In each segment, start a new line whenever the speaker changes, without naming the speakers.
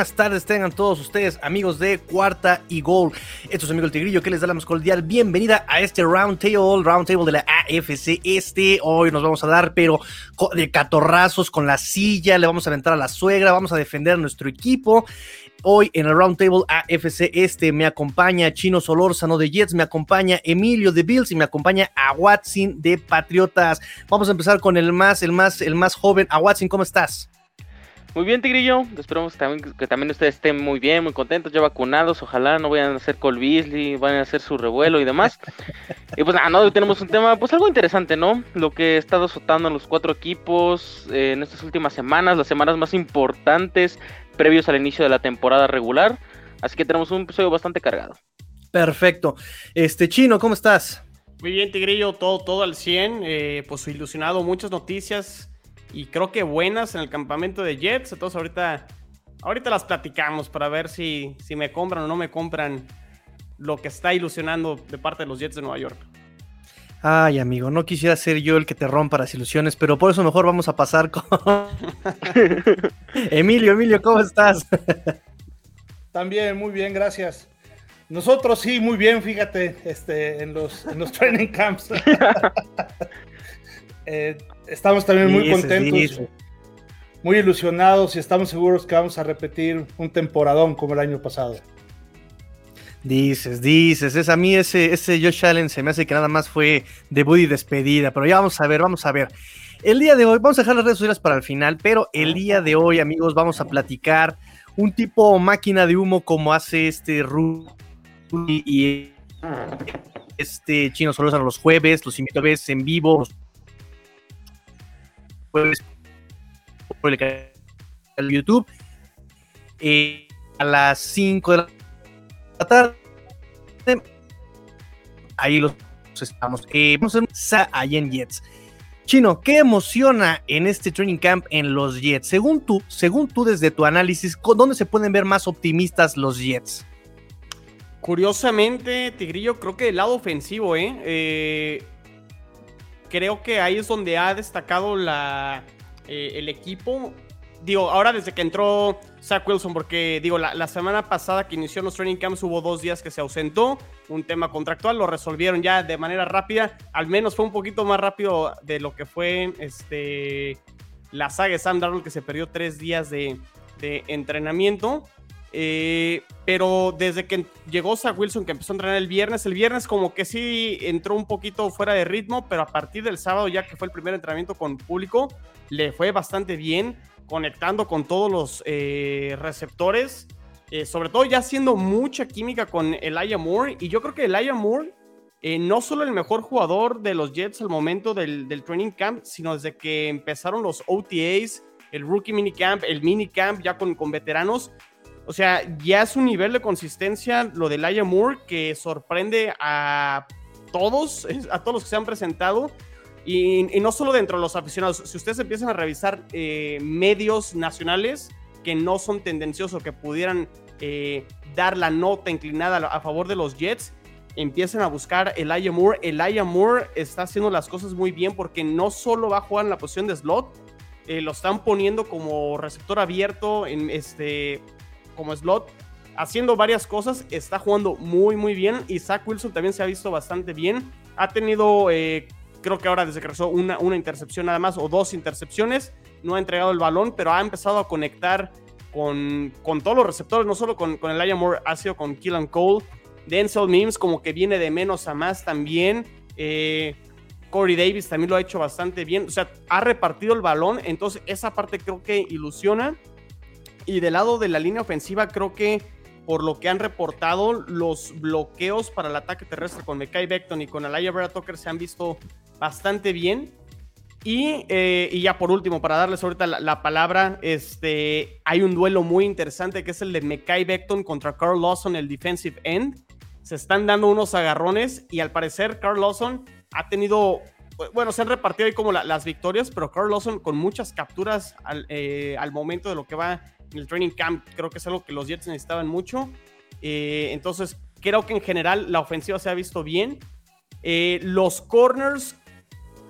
Buenas tardes, tengan todos ustedes, amigos de Cuarta y Gol. Esto es Amigo el Tigrillo que les da la más cordial bienvenida a este Round Table, Round Table de la AFC Este. Hoy nos vamos a dar, pero de catorrazos con la silla, le vamos a aventar a la suegra, vamos a defender a nuestro equipo. Hoy en el Round Table AFC Este me acompaña Chino Solórzano de Jets, me acompaña Emilio de Bills y me acompaña a Watson de Patriotas. Vamos a empezar con el más, el más, el más joven. A Watson, ¿cómo estás?
Muy bien, Tigrillo. Esperamos también, que también ustedes estén muy bien, muy contentos, ya vacunados. Ojalá no vayan a hacer Col Beasley, vayan a hacer su revuelo y demás. y pues nada, no, hoy tenemos un tema, pues algo interesante, ¿no? Lo que ha estado azotando en los cuatro equipos eh, en estas últimas semanas, las semanas más importantes previos al inicio de la temporada regular. Así que tenemos un episodio bastante cargado.
Perfecto. Este Chino, ¿cómo estás?
Muy bien, Tigrillo, todo, todo al 100. Eh, pues ilusionado, muchas noticias y creo que buenas en el campamento de Jets. Entonces ahorita, ahorita las platicamos para ver si, si me compran o no me compran lo que está ilusionando de parte de los Jets de Nueva York.
Ay, amigo, no quisiera ser yo el que te rompa las ilusiones, pero por eso mejor vamos a pasar con Emilio. Emilio, ¿cómo estás?
También, muy bien, gracias. Nosotros sí, muy bien, fíjate, este, en los, en los training camps. eh, estamos también muy contentos, muy ilusionados y estamos seguros que vamos a repetir un temporadón como el año pasado.
Dices, dices, es a mí ese, ese Josh Allen se me hace que nada más fue debut y despedida, pero ya vamos a ver, vamos a ver. El día de hoy, vamos a dejar las redes sociales para el final, pero el día de hoy, amigos, vamos a platicar un tipo máquina de humo como hace este Rudy y este Chino a los jueves, los invito a ver en vivo, jueves por el YouTube. Eh, a las 5 de la tarde. Ahí los estamos. Eh, vamos a hacer en Jets. Chino, ¿qué emociona en este training camp en los Jets? Según tú, según tú desde tu análisis, ¿dónde se pueden ver más optimistas los Jets?
Curiosamente, Tigrillo, creo que del lado ofensivo, ¿eh? eh creo que ahí es donde ha destacado la, eh, el equipo. Digo, ahora desde que entró Zach Wilson, porque digo, la, semana pasada que inició los training camps hubo dos días que se ausentó, un tema contractual, lo resolvieron ya de manera rápida, al menos fue un poquito más rápido de lo que fue este, la saga de Sam Darnold, que se perdió tres días de, de entrenamiento. Eh, pero desde que llegó Zach Wilson, que empezó a entrenar el viernes, el viernes como que sí entró un poquito fuera de ritmo, pero a partir del sábado, ya que fue el primer entrenamiento con público, le fue bastante bien, conectando con todos los eh, receptores, eh, sobre todo ya haciendo mucha química con Elijah Moore. Y yo creo que Elijah Moore, no solo el mejor jugador de los Jets al momento del, del training camp, sino desde que empezaron los OTAs, el rookie minicamp, el minicamp ya con, con veteranos o sea, ya es un nivel de consistencia lo de Laia Moore que sorprende a todos, a todos los que se han presentado. Y, no solo dentro de los aficionados. Si ustedes empiezan a revisar eh, medios nacionales que no son tendenciosos, que pudieran eh, dar la nota inclinada a favor de los Jets, empiecen a buscar el Elijah Moore. Elijah Moore está haciendo las cosas muy bien porque no solo va a jugar en la posición de slot, eh, lo están poniendo como receptor abierto en este como slot, haciendo varias cosas, está jugando muy, muy bien. Y Zach Wilson también se ha visto bastante bien. Ha tenido, eh, creo que ahora desde que regresó, una, una intercepción nada más o dos intercepciones. No ha entregado el balón, pero ha empezado a conectar con, con todos los receptores, no solo con, con el Moore, ha sido con Killan Cole. Denzel Mims como que viene de menos a más también. Eh, Corey Davis también lo ha hecho bastante bien. O sea, ha repartido el balón. Entonces, esa parte creo que ilusiona. Y del lado de la línea ofensiva, creo que por lo que han reportado, los bloqueos para el ataque terrestre con Mekai Beckton y con Alaya Tucker se han visto bastante bien. Y, eh, y, ya por último, para darles ahorita la, palabra, este, hay un duelo muy interesante que es el de Mekai Beckton contra Carl Lawson, el defensive end. Se están dando unos agarrones y al parecer Carl Lawson ha tenido, bueno, se han repartido ahí como las victorias, pero Carl Lawson con muchas capturas al, eh, al momento de lo que va el training camp. Creo que es algo que los Jets necesitaban mucho. Eh, entonces, creo que en general la ofensiva se ha visto bien. Eh, los corners,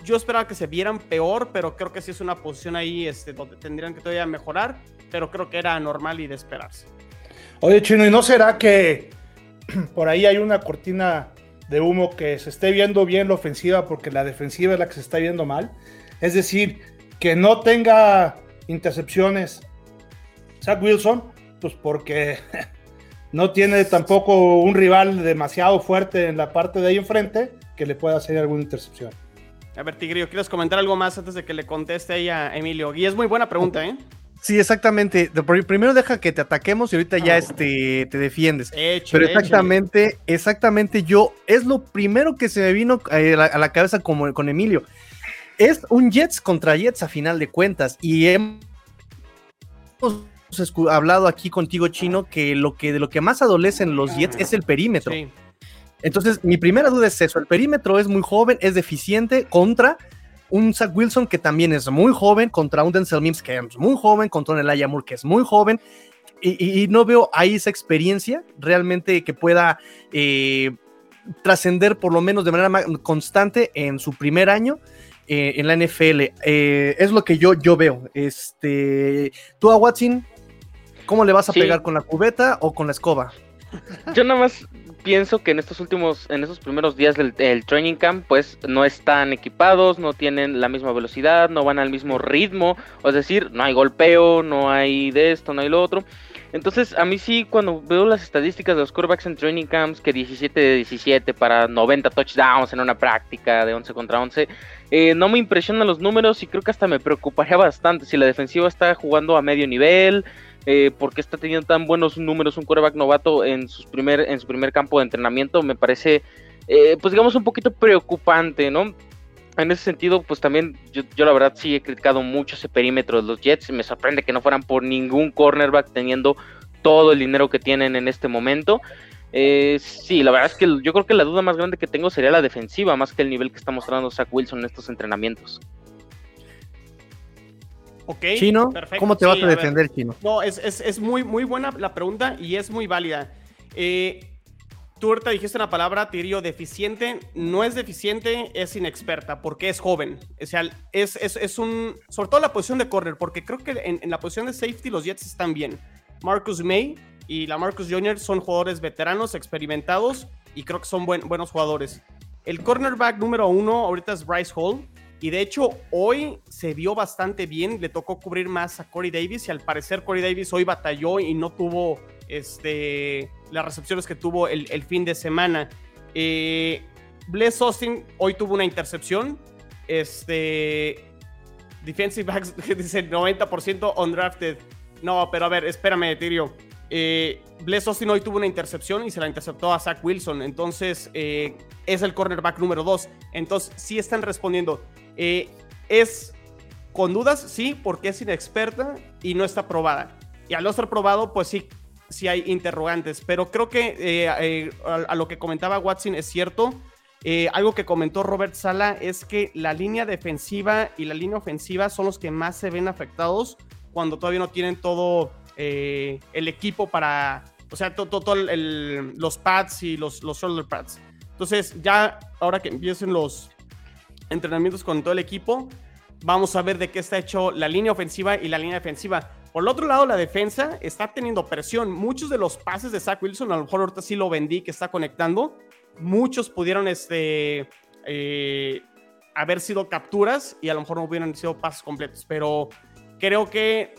yo esperaba que se vieran peor, pero creo que sí es una posición ahí este, donde tendrían que todavía mejorar, pero creo que era normal y de esperarse.
Oye, Chino, ¿y no será que por ahí hay una cortina de humo que se esté viendo bien la ofensiva porque la defensiva es la que se está viendo mal? Es decir, que no tenga intercepciones Zach Wilson, pues porque no tiene tampoco un rival demasiado fuerte en la parte de ahí enfrente que le pueda hacer alguna intercepción.
A ver, Tigrillo, ¿quieres comentar algo más antes de que le conteste ahí a Emilio? Y es muy buena pregunta, ¿eh?
Sí, exactamente. Primero deja que te ataquemos y ahorita ya este, te defiendes. Pero exactamente, exactamente yo, es lo primero que se me vino eh, a la, cabeza como, con Emilio. Es un Jets contra Jets a final de cuentas. Y hemos hablado aquí contigo, Chino, que lo que de lo que más adolecen los Jets es el perímetro. Entonces, mi primera duda es eso: el perímetro es muy joven, es deficiente contra un Zach Wilson que también es muy joven, contra un Denzel Mims que es muy joven, contra un Elijah Moore que es muy joven, y, no veo ahí esa experiencia realmente que pueda eh, trascender por lo menos de manera constante en su primer año. Eh, en la NFL. Eh, es lo que yo, yo veo. Este, tú a Watson, ¿cómo le vas a pegar con la cubeta o con la escoba?
Yo nada más pienso que en estos últimos, en esos primeros días del, training camp, pues no están equipados, no tienen la misma velocidad, no van al mismo ritmo, es decir, no hay golpeo, no hay de esto, no hay lo otro. Entonces, a mí sí, cuando veo las estadísticas de los quarterbacks en training camps, que 17 de 17 para 90 touchdowns en una práctica de 11 contra 11, eh, no me impresionan los números y creo que hasta me preocuparía bastante si la defensiva está jugando a medio nivel, eh, porque está teniendo tan buenos números un quarterback novato en, sus primer, en su primer campo de entrenamiento, me parece, eh, pues digamos, un poquito preocupante, ¿no? En ese sentido, pues también yo, la verdad sí he criticado mucho ese perímetro de los Jets me sorprende que no fueran por ningún cornerback teniendo todo el dinero que tienen en este momento. Eh, sí, la verdad es que yo creo que la duda más grande que tengo sería la defensiva, más que el nivel que está mostrando Zach Wilson en estos entrenamientos.
Chino, ¿cómo te vas a defender, Chino?
No, es, muy, muy buena la pregunta y es muy válida. Eh, tú ahorita dijiste una palabra, Tirio, deficiente. No es deficiente, es inexperta, porque es joven. O sea, es, es, un. Sobre todo la posición de corner, porque creo que en, la posición de safety los Jets están bien. Marcus May y la Marcus Jr. son jugadores veteranos, experimentados, y creo que son buenos jugadores. El cornerback número uno ahorita es Bryce Hall. Y de hecho, hoy se vio bastante bien. Le tocó cubrir más a Corey Davis. Y al parecer, Corey Davis hoy batalló y no tuvo este, las recepciones que tuvo el, fin de semana. Eh, Bless Austin hoy tuvo una intercepción. Este. Defensive backs dice 90% undrafted. No, pero a ver, espérame, Tirio. Eh, Bless Austin hoy tuvo una intercepción y se la interceptó a Zach Wilson. Entonces, eh, es el cornerback número 2. Entonces, sí están respondiendo. Eh, es con dudas, sí, porque es inexperta y no está probada. Y al no estar probado, pues sí, sí hay interrogantes. Pero creo que eh, eh, a, lo que comentaba Watson es cierto. algo que comentó Robert Sala es que la línea defensiva y la línea ofensiva son los que más se ven afectados cuando todavía no tienen todo el equipo para, o sea, todo, los pads y los, los shoulder pads. Entonces, ya ahora que empiecen los, entrenamientos con todo el equipo. Vamos a ver de qué está hecho la línea ofensiva y la línea defensiva. Por el otro lado, la defensa está teniendo presión. Muchos de los pases de Zach Wilson, a lo mejor ahorita sí lo vendí que está conectando. Muchos pudieron este, eh, haber sido capturas y a lo mejor no hubieran sido pases completos. Pero creo que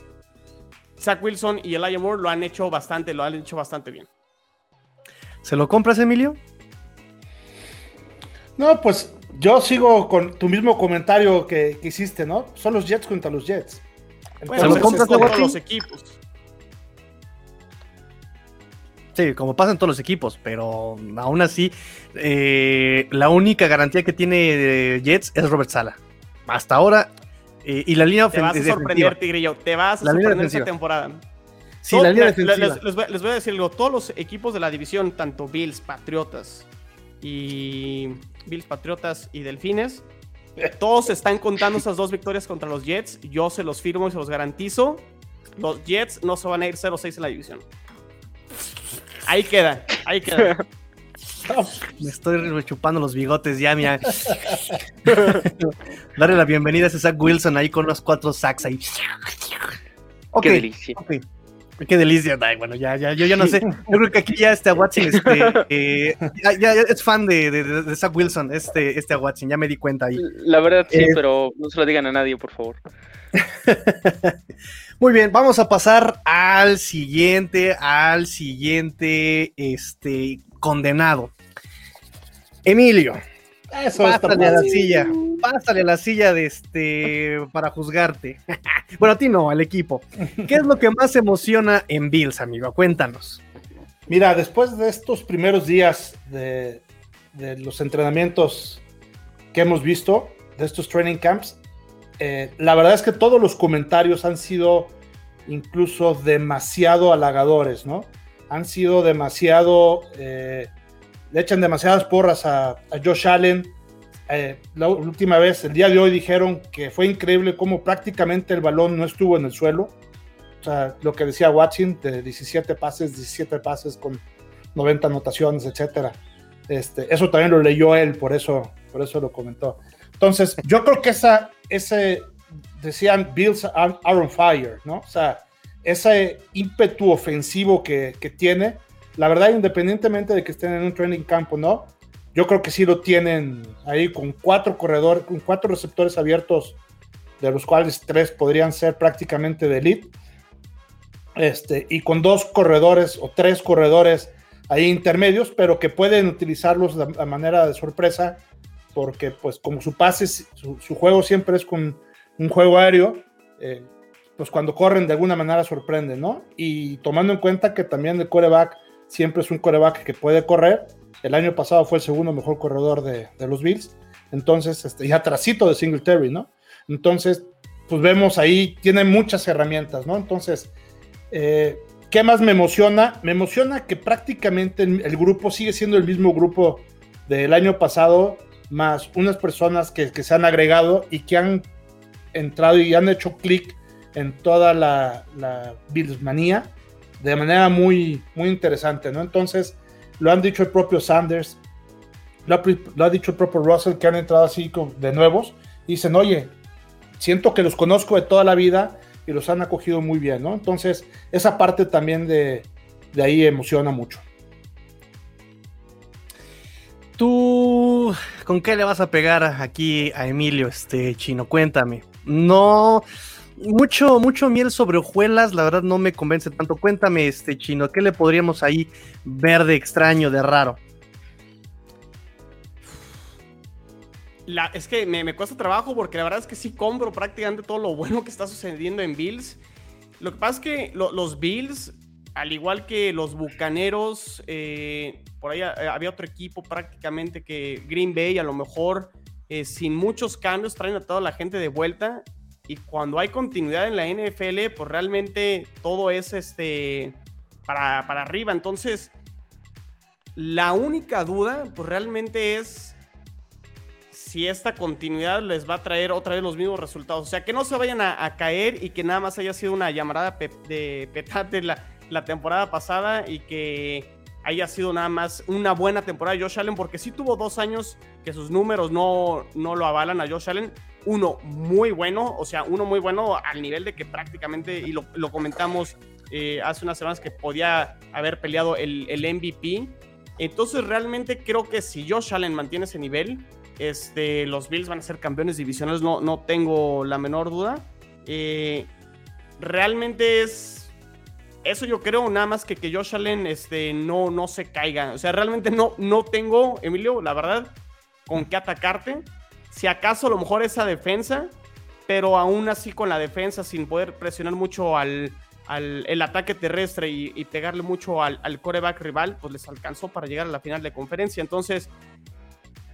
Zach Wilson y Elijah Moore lo han hecho bastante, lo han hecho bastante bien.
¿Se lo compras, Emilio?
No, pues yo sigo con tu mismo comentario que, hiciste, ¿no? Son los Jets contra los Jets.
Bueno, compras todos los equipos.
Sí, como pasa en todos los equipos, pero aún así, eh, la única garantía que tiene Jets es Robert Sala. Hasta ahora, eh, y la línea
ofensiva. Te vas a sorprender, Tigrillo. Te vas a sorprender esta temporada.
Sí, la línea defensiva.
Les, voy, les, voy, a decir algo. Todos los equipos de la división, tanto Bills, Patriotas y Bills Patriotas y Delfines. Todos están contando esas dos victorias contra los Jets. Yo se los firmo y se los garantizo. Los Jets no se van a ir 0-6 en la división. Ahí queda, ahí queda.
Me estoy chupando los bigotes ya, mira. Darle la bienvenida a ese Zach Wilson ahí con los cuatro sacks ahí.
Qué delicia.
Qué delicia, bueno, ya, ya, yo ya no sé. Yo creo que aquí ya este Watson este, eh, ya, es fan de, de, Zach Wilson, este, este Watson, ya me di cuenta ahí.
La verdad sí, eh, pero no se lo digan a nadie, por favor.
Muy bien, vamos a pasar al siguiente, al siguiente, este, condenado. Emilio. Eso pásale a la silla, pásale a la silla de este para juzgarte. bueno, a ti no, al equipo. ¿Qué es lo que más emociona en Bills, amigo? Cuéntanos.
Mira, después de estos primeros días de, los entrenamientos que hemos visto, de estos training camps, eh, la verdad es que todos los comentarios han sido incluso demasiado halagadores, ¿no? Han sido demasiado eh, le echan demasiadas porras a, Josh Allen. Eh, la última vez, el día de hoy, dijeron que fue increíble cómo prácticamente el balón no estuvo en el suelo. O sea, lo que decía Watson, de 17 pases, 17 pases con 90 anotaciones, etcétera. Este, eso también lo leyó él, por eso, por eso lo comentó. Entonces, yo creo que esa, ese, decían, Bills are, on fire, ¿no? O sea, ese ímpetu ofensivo que, que tiene, la verdad, independientemente de que estén en un training camp o no, yo creo que sí lo tienen ahí con cuatro corredores, con cuatro receptores abiertos, de los cuales tres podrían ser prácticamente de elite. Este, y con dos corredores o tres corredores ahí intermedios, pero que pueden utilizarlos de, manera de sorpresa, porque pues como su pase, su, juego siempre es con un juego aéreo, eh, pues cuando corren de alguna manera sorprenden, ¿no? Y tomando en cuenta que también el coreback siempre es un coreback que puede correr. El año pasado fue el segundo mejor corredor de, los Bills. Entonces, este, ya trasito de Singletary, ¿no? Entonces, pues vemos ahí, tiene muchas herramientas, ¿no? Entonces, eh, ¿qué más me emociona? Me emociona que prácticamente el, grupo sigue siendo el mismo grupo del año pasado, más unas personas que, se han agregado y que han entrado y han hecho clic en toda la, la Billsmanía de manera muy, muy interesante, ¿no? Entonces, lo han dicho el propio Sanders, lo ha, dicho el propio Russell, que han entrado así de nuevos, y dicen, oye, siento que los conozco de toda la vida y los han acogido muy bien, ¿no? Entonces, esa parte también de, de ahí emociona mucho.
¿Tú con qué le vas a pegar aquí a Emilio, este chino? Cuéntame. No, mucho, mucho miel sobre hojuelas, la verdad no me convence tanto. Cuéntame, este chino, ¿qué le podríamos ahí ver de extraño, de raro?
La, es que me, cuesta trabajo porque la verdad es que sí compro prácticamente todo lo bueno que está sucediendo en Bills. Lo que pasa es que los Bills, al igual que los Bucaneros, eh, por ahí eh, había otro equipo prácticamente que Green Bay a lo mejor eh, sin muchos cambios traen a toda la gente de vuelta y cuando hay continuidad en la NFL, pues realmente todo es este para, arriba. Entonces, la única duda, pues realmente es si esta continuidad les va a traer otra vez los mismos resultados. O sea, que no se vayan a, caer y que nada más haya sido una llamarada de petate la, la temporada pasada y que haya sido nada más una buena temporada de Josh Allen, porque sí tuvo dos años que sus números no, no lo avalan a Josh Allen, uno muy bueno, o sea, uno muy bueno al nivel de que prácticamente, y lo, comentamos eh, hace unas semanas, que podía haber peleado el, MVP. Entonces, realmente creo que si Josh Allen mantiene ese nivel, este, los Bills van a ser campeones divisionales, no, no tengo la menor duda. Eh, realmente es. Eso yo creo, nada más que que Josh Allen este, no, no se caiga. O sea, realmente no, no tengo, Emilio, la verdad, con qué atacarte. Si acaso a lo mejor esa defensa, pero aún así con la defensa sin poder presionar mucho al, el ataque terrestre y, pegarle mucho al, al, coreback rival, pues les alcanzó para llegar a la final de conferencia. Entonces,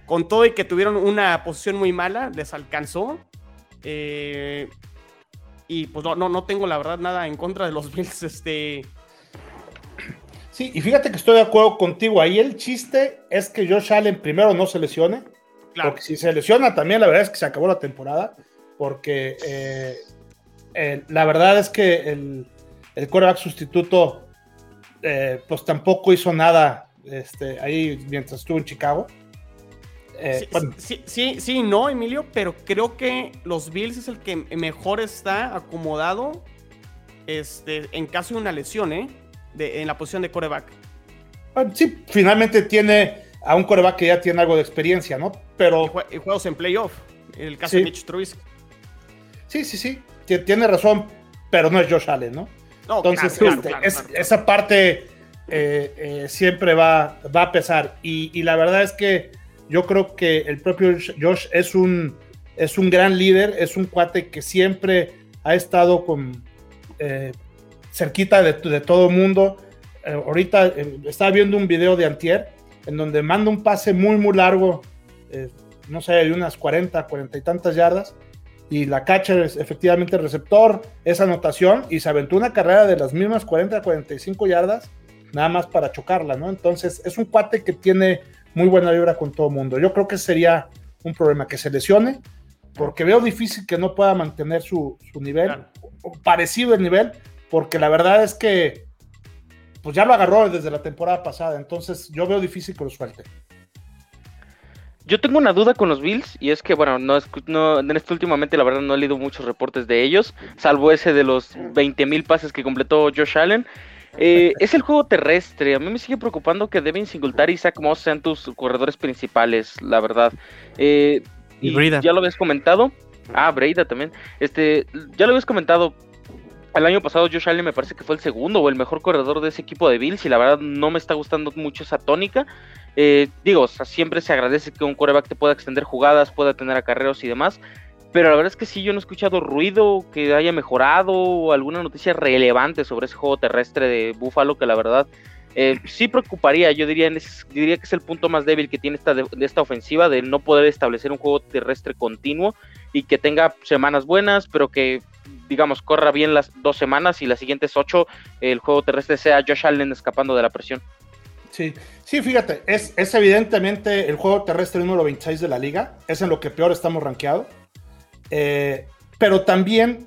con todo y que tuvieron una posición muy mala, les alcanzó. Eh, y pues no, no, no tengo la verdad nada en contra de los Bills. Este...
Sí, y fíjate que estoy de acuerdo contigo. Ahí el chiste es que Josh Allen primero no se lesione porque si se lesiona también, la verdad es que se acabó la temporada. Porque eh, la verdad es que el, el coreback sustituto, eh, pues tampoco hizo nada este, ahí mientras estuvo en Chicago.
Eh, sí, sí, sí, sí, no, Emilio, pero creo que los Bills es el que mejor está acomodado este, en caso de una lesión, ¿eh? De, en la posición de coreback.
Sí, finalmente tiene a un coreback que ya tiene algo de experiencia, ¿no? Pero.
Y, juegos en playoff, en el caso de Mitch Trubisky.
Sí, sí, sí, tiene razón, pero no es Josh Allen, ¿no? Entonces, este, esa parte eh, eh, siempre va, va a pesar. Y, la verdad es que yo creo que el propio Josh es un, es un gran líder, es un cuate que siempre ha estado con, eh, cerquita de, de todo el mundo. ahorita estaba viendo un video de Antier en donde manda un pase muy, muy largo, no sé, de unas 40, 40 y tantas yardas y la catcher es efectivamente el receptor, esa anotación y se aventó una carrera de las mismas 40 a 45 yardas, nada más para chocarla, ¿no? Entonces es un cuate que tiene muy buena vibra con todo el mundo. Yo creo que sería un problema que se lesione, porque veo difícil que no pueda mantener su, nivel, parecido el nivel, porque la verdad es que pues ya lo agarró desde la temporada pasada, entonces yo veo difícil que lo suelte.
Yo tengo una duda con los Bills y es que, bueno, no, no en este últimamente la verdad no he leído muchos reportes de ellos, salvo ese de los 20.000 pases que completó Josh Allen. Eh, es el juego terrestre. A mí me sigue preocupando que Devin Singletary y Zach Moss sean tus corredores principales, la verdad. Eh, y, ya lo habías comentado. Ah, Breida también. Este, ya lo habías comentado. El año pasado Josh Allen me parece que fue el segundo o el mejor corredor de ese equipo de Bills y la verdad no me está gustando mucho esa tónica. Eh, digo, siempre se agradece que un coreback te pueda extender jugadas, pueda tener acarreos y demás. Pero la verdad es que sí, yo no he escuchado ruido que haya mejorado o alguna noticia relevante sobre ese juego terrestre de Buffalo que la verdad eh, sí preocuparía. Yo diría, diría que es el punto más débil que tiene esta, de, esta ofensiva de no poder establecer un juego terrestre continuo y que tenga semanas buenas, pero que digamos corra bien las dos semanas y las siguientes ocho el juego terrestre sea Josh Allen escapando de la presión.
Sí, sí, fíjate, es, es evidentemente el juego terrestre número 26 de la liga, es en lo que peor estamos rankeados. Eh, pero también,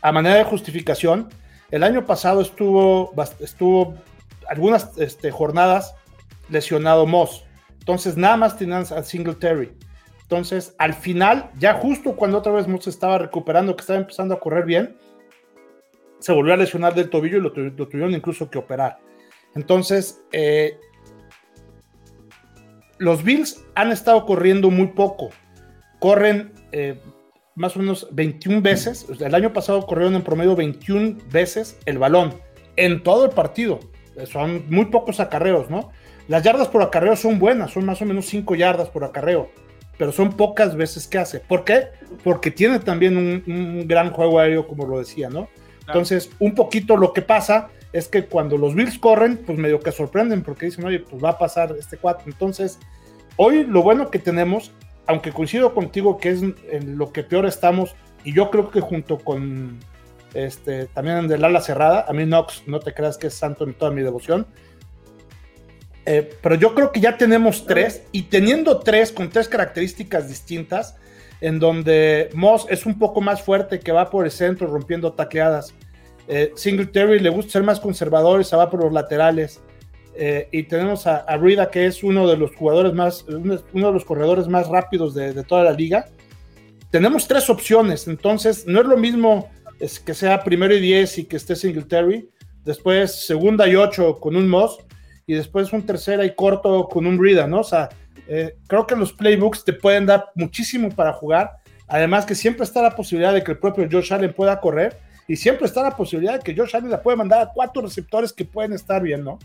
a manera de justificación, el año pasado estuvo, estuvo algunas este, jornadas lesionado Moss. Entonces, nada más tenían a Singletary. Entonces, al final, ya justo cuando otra vez Moss estaba recuperando, que estaba empezando a correr bien, se volvió a lesionar del tobillo y lo tuvieron incluso que operar. Entonces, eh, los Bills han estado corriendo muy poco. Corren eh, más o menos 21 veces. El año pasado corrieron en promedio 21 veces el balón en todo el partido. Son muy pocos acarreos, ¿no? Las yardas por acarreo son buenas, son más o menos 5 yardas por acarreo, pero son pocas veces que hace. ¿Por qué? Porque tiene también un, un gran juego aéreo, como lo decía, ¿no? Entonces, un poquito lo que pasa es que cuando los Bills corren, pues medio que sorprenden porque dicen, oye, pues va a pasar este cuatro. Entonces, hoy lo bueno que tenemos, aunque coincido contigo que es en lo que peor estamos, y yo creo que junto con este, también en el ala cerrada, a mí Knox, no te creas que es santo en toda mi devoción, eh, pero yo creo que ya tenemos tres, y teniendo tres con tres características distintas, en donde Moss es un poco más fuerte, que va por el centro rompiendo tacleadas, eh, Singletary le gusta ser más conservador y se va por los laterales. Eh, y tenemos a, a, que es uno de los jugadores más, uno, de los corredores más rápidos de, toda la liga. Tenemos tres opciones, entonces no es lo mismo es que sea primero y diez y que esté Singletary, después segunda y ocho con un Moss, y después un tercera y corto con un Brida, ¿no? O sea, eh, creo que los playbooks te pueden dar muchísimo para jugar, además que siempre está la posibilidad de que el propio Josh Allen pueda correr, y siempre está la posibilidad de que Josh Allen la puede mandar a cuatro receptores que pueden estar bien, ¿no?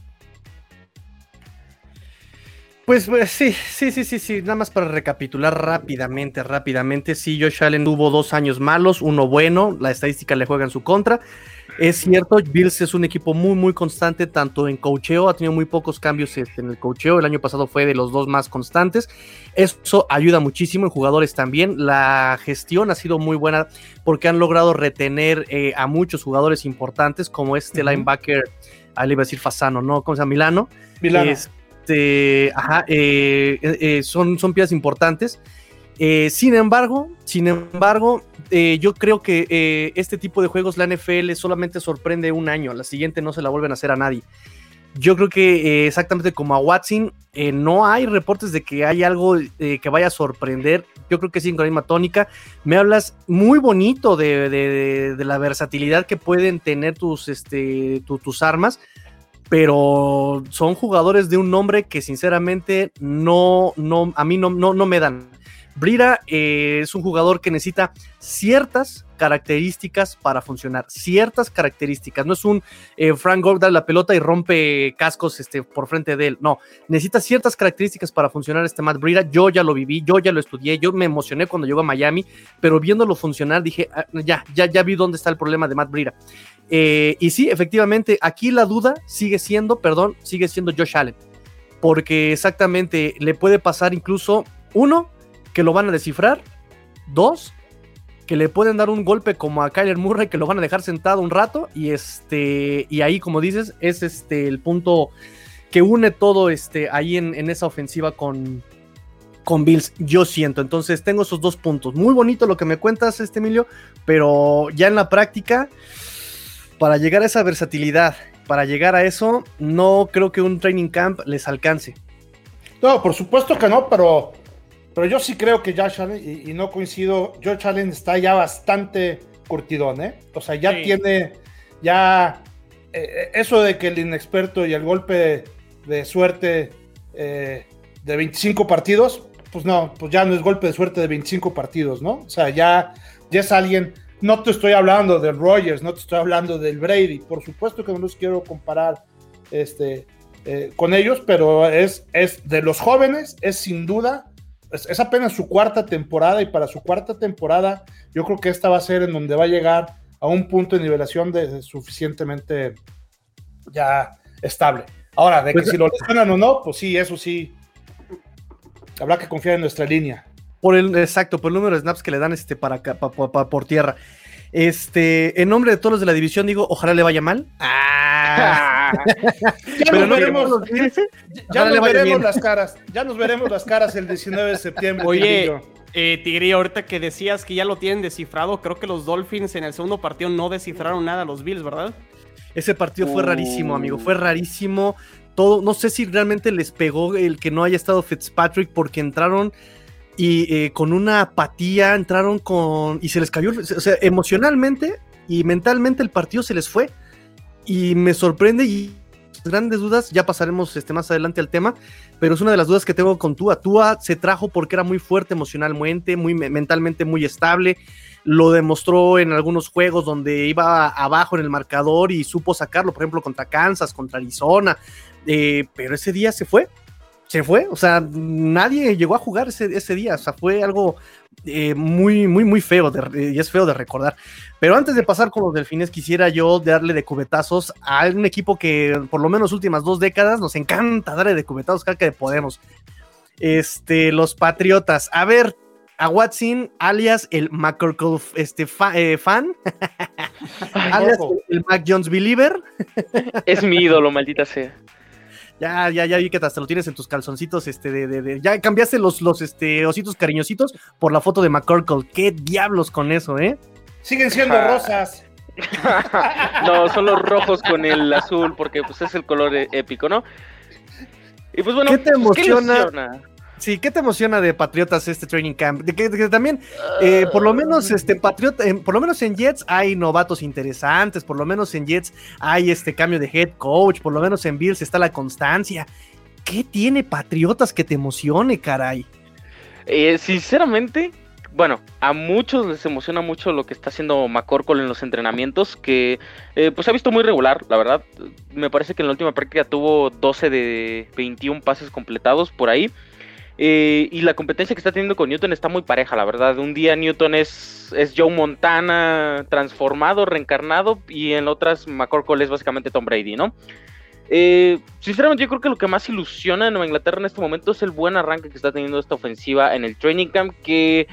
Pues, pues, sí, sí, sí, sí, sí. Nada más para recapitular rápidamente, rápidamente. Sí, Josh Allen tuvo dos años malos, uno bueno, la estadística le juega en su contra. Es cierto, Bills es un equipo muy, muy constante, tanto en cocheo, ha tenido muy pocos cambios este, en el cocheo, el año pasado fue de los dos más constantes. Eso ayuda muchísimo en jugadores también. La gestión ha sido muy buena porque han logrado retener eh, a muchos jugadores importantes, como este linebacker, ahí le iba a decir Fasano, ¿no? ¿Cómo se llama? Milano.
Milano.
Este, ajá, eh, eh, son, son piezas importantes. Sin embargo, sin embargo, eh, yo creo que eh, este tipo de juegos la NFL solamente sorprende un año, la siguiente no se la vuelven a hacer a nadie. Yo creo que eh, exactamente como a Watson, eh, no hay reportes de que hay algo eh, que vaya a sorprender. Yo creo que sí, con la misma tónica. Me hablas muy bonito de, de- la versatilidad que pueden tener tus, este, tu- tus armas, pero son jugadores de un nombre que sinceramente no, no, a mí no, no, no me dan. Brira eh, es un jugador que necesita ciertas características para funcionar, ciertas características. No es un eh, Frank Gore da la pelota y rompe cascos este, por frente de él. No, necesita ciertas características para funcionar este Matt Brira. Yo ya lo viví, yo ya lo estudié, yo me emocioné cuando llegó a Miami, pero viéndolo funcionar dije, "Ah, ya, ya, ya vi dónde está el problema de Matt Brira. Eh, y sí, efectivamente, aquí la duda sigue siendo, perdón, sigue siendo Josh Allen. Porque exactamente le puede pasar incluso, uno, que lo van a descifrar, dos, que le pueden dar un golpe como a Kyler Murray, que lo van a dejar sentado un rato, y este, y ahí, como dices, es este el punto que une todo este ahí en, en esa ofensiva con, con Bills, yo siento. Entonces tengo esos dos puntos. Muy bonito lo que me cuentas, este Emilio, pero ya en la práctica, para llegar a esa versatilidad, para llegar a eso, no creo que un training camp les alcance.
No, por supuesto que no, pero, pero yo sí creo que Josh Allen, y, y no coincido, Josh Allen está ya bastante curtidón, ¿eh? O sea, ya
Sí.
tiene, ya, eh, eso de que el inexperto y el golpe de, de suerte eh, de 25 partidos, pues no, pues ya no es golpe de suerte de 25 partidos, ¿no? O sea, ya, ya es alguien, no te estoy hablando del Rogers, no te estoy hablando del Brady, por supuesto que no los quiero comparar, este, eh, con ellos, pero es, es de los jóvenes, es sin duda, es, es apenas su cuarta temporada y para su cuarta temporada yo creo que esta va a ser en donde va a llegar a un punto de nivelación de, de suficientemente ya estable. Ahora, de que
Pues-
si lo lesionan o no, pues sí, eso sí, habrá que confiar en nuestra línea.
Por el, exacto, por el número de snaps que le dan este para, acá, pa- pa- pa- por tierra. Este, en nombre de todos los de la división, digo, ojalá le vaya mal. Ah,
Ya
pero
nos
no
veremos, ya nos las caras, ya nos veremos las caras el 19 de septiembre.
Oye, eh, Tigrillo, ahorita que decías que ya lo tienen descifrado, creo que los Dolphins en el segundo partido no descifraron nada a los Bills, ¿verdad?
Ese partido fue rarísimo, amigo. Fue rarísimo. Todo, no sé si realmente les pegó el que no haya estado Fitzpatrick porque entraron y eh, con una apatía, entraron con. y se les cayó. O sea, emocionalmente y mentalmente el partido se les fue. Y me sorprende y grandes dudas, ya pasaremos este, más adelante al tema, pero es una de las dudas que tengo con Tua. Tua se trajo porque era muy fuerte emocionalmente, muy me- mentalmente muy estable, lo demostró en algunos juegos donde iba abajo en el marcador y supo sacarlo, por ejemplo, contra Kansas, contra Arizona, eh, pero ese día se fue, se fue, o sea, nadie llegó a jugar ese, ese día, o sea, fue algo eh, muy, muy, muy feo de- eh, y es feo de recordar. Pero antes de pasar con los delfines, quisiera yo darle de cubetazos a un equipo que por lo menos últimas dos décadas nos encanta darle de cubetazos cada que podemos. Este, los Patriotas. A ver, a Watson, alias el McCorkle este, fa- eh, fan, alias el, el Mac Jones Believer.
Es mi ídolo, maldita sea.
Ya, ya, ya vi que hasta lo tienes en tus calzoncitos, este, de, de- de- ya cambiaste los, los, este, ositos cariñositos por la foto de McCorkle. ¿Qué diablos con eso, eh?
Siguen siendo
Ah.
rosas.
No, son los rojos con el azul, porque pues es el color e- épico, ¿no? Y pues bueno,
¿Qué te
pues,
emociona? Sí, ¿qué te emociona de Patriotas este training camp? De que, también, eh, por lo menos, este Patriota, por lo menos en Jets hay novatos interesantes, por lo menos en Jets hay este cambio de head coach, por lo menos en Bills está la constancia. ¿Qué tiene Patriotas que te emocione, caray?
Eh, sinceramente, bueno, a muchos les emociona mucho lo que está haciendo McCorkle en los entrenamientos, que eh, pues ha visto muy regular, la verdad. Me parece que en la última práctica tuvo 12 de 21 pases completados por ahí. Eh, y la competencia que está teniendo con Newton está muy pareja, la verdad. Un día Newton es, es Joe Montana transformado, reencarnado, y en otras McCorkle es básicamente Tom Brady, ¿no? Eh, sinceramente, yo creo que lo que más ilusiona a Nueva Inglaterra en este momento es el buen arranque que está teniendo esta ofensiva en el training camp, que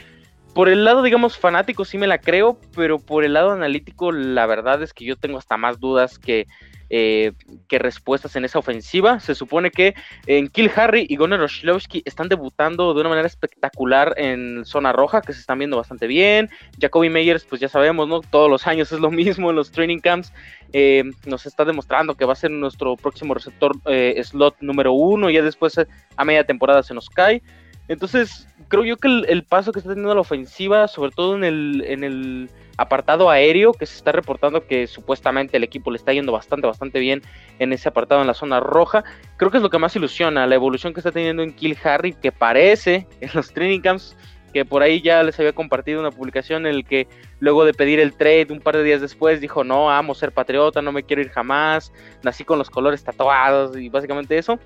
por el lado, digamos, fanático sí me la creo, pero por el lado analítico, la verdad es que yo tengo hasta más dudas que, eh, que respuestas en esa ofensiva. Se supone que en Kill Harry y Gunnar Oshlovsky están debutando de una manera espectacular en zona roja, que se están viendo bastante bien. Jacoby Meyers, pues ya sabemos, ¿no? Todos los años es lo mismo en los training camps. Eh, nos está demostrando que va a ser nuestro próximo receptor eh, slot número uno. Ya después a media temporada se nos cae. Entonces, creo yo que el, paso que está teniendo la ofensiva, sobre todo en el, en el apartado aéreo, que se está reportando que supuestamente el equipo le está yendo bastante, bastante bien en ese apartado en la zona roja. Creo que es lo que más ilusiona, la evolución que está teniendo en Kill Harry, que parece en los training camps, que por ahí ya les había compartido una publicación en el que luego de pedir el trade un par de días después dijo, no, amo ser patriota, no me quiero ir jamás, nací con los colores tatuados y básicamente eso.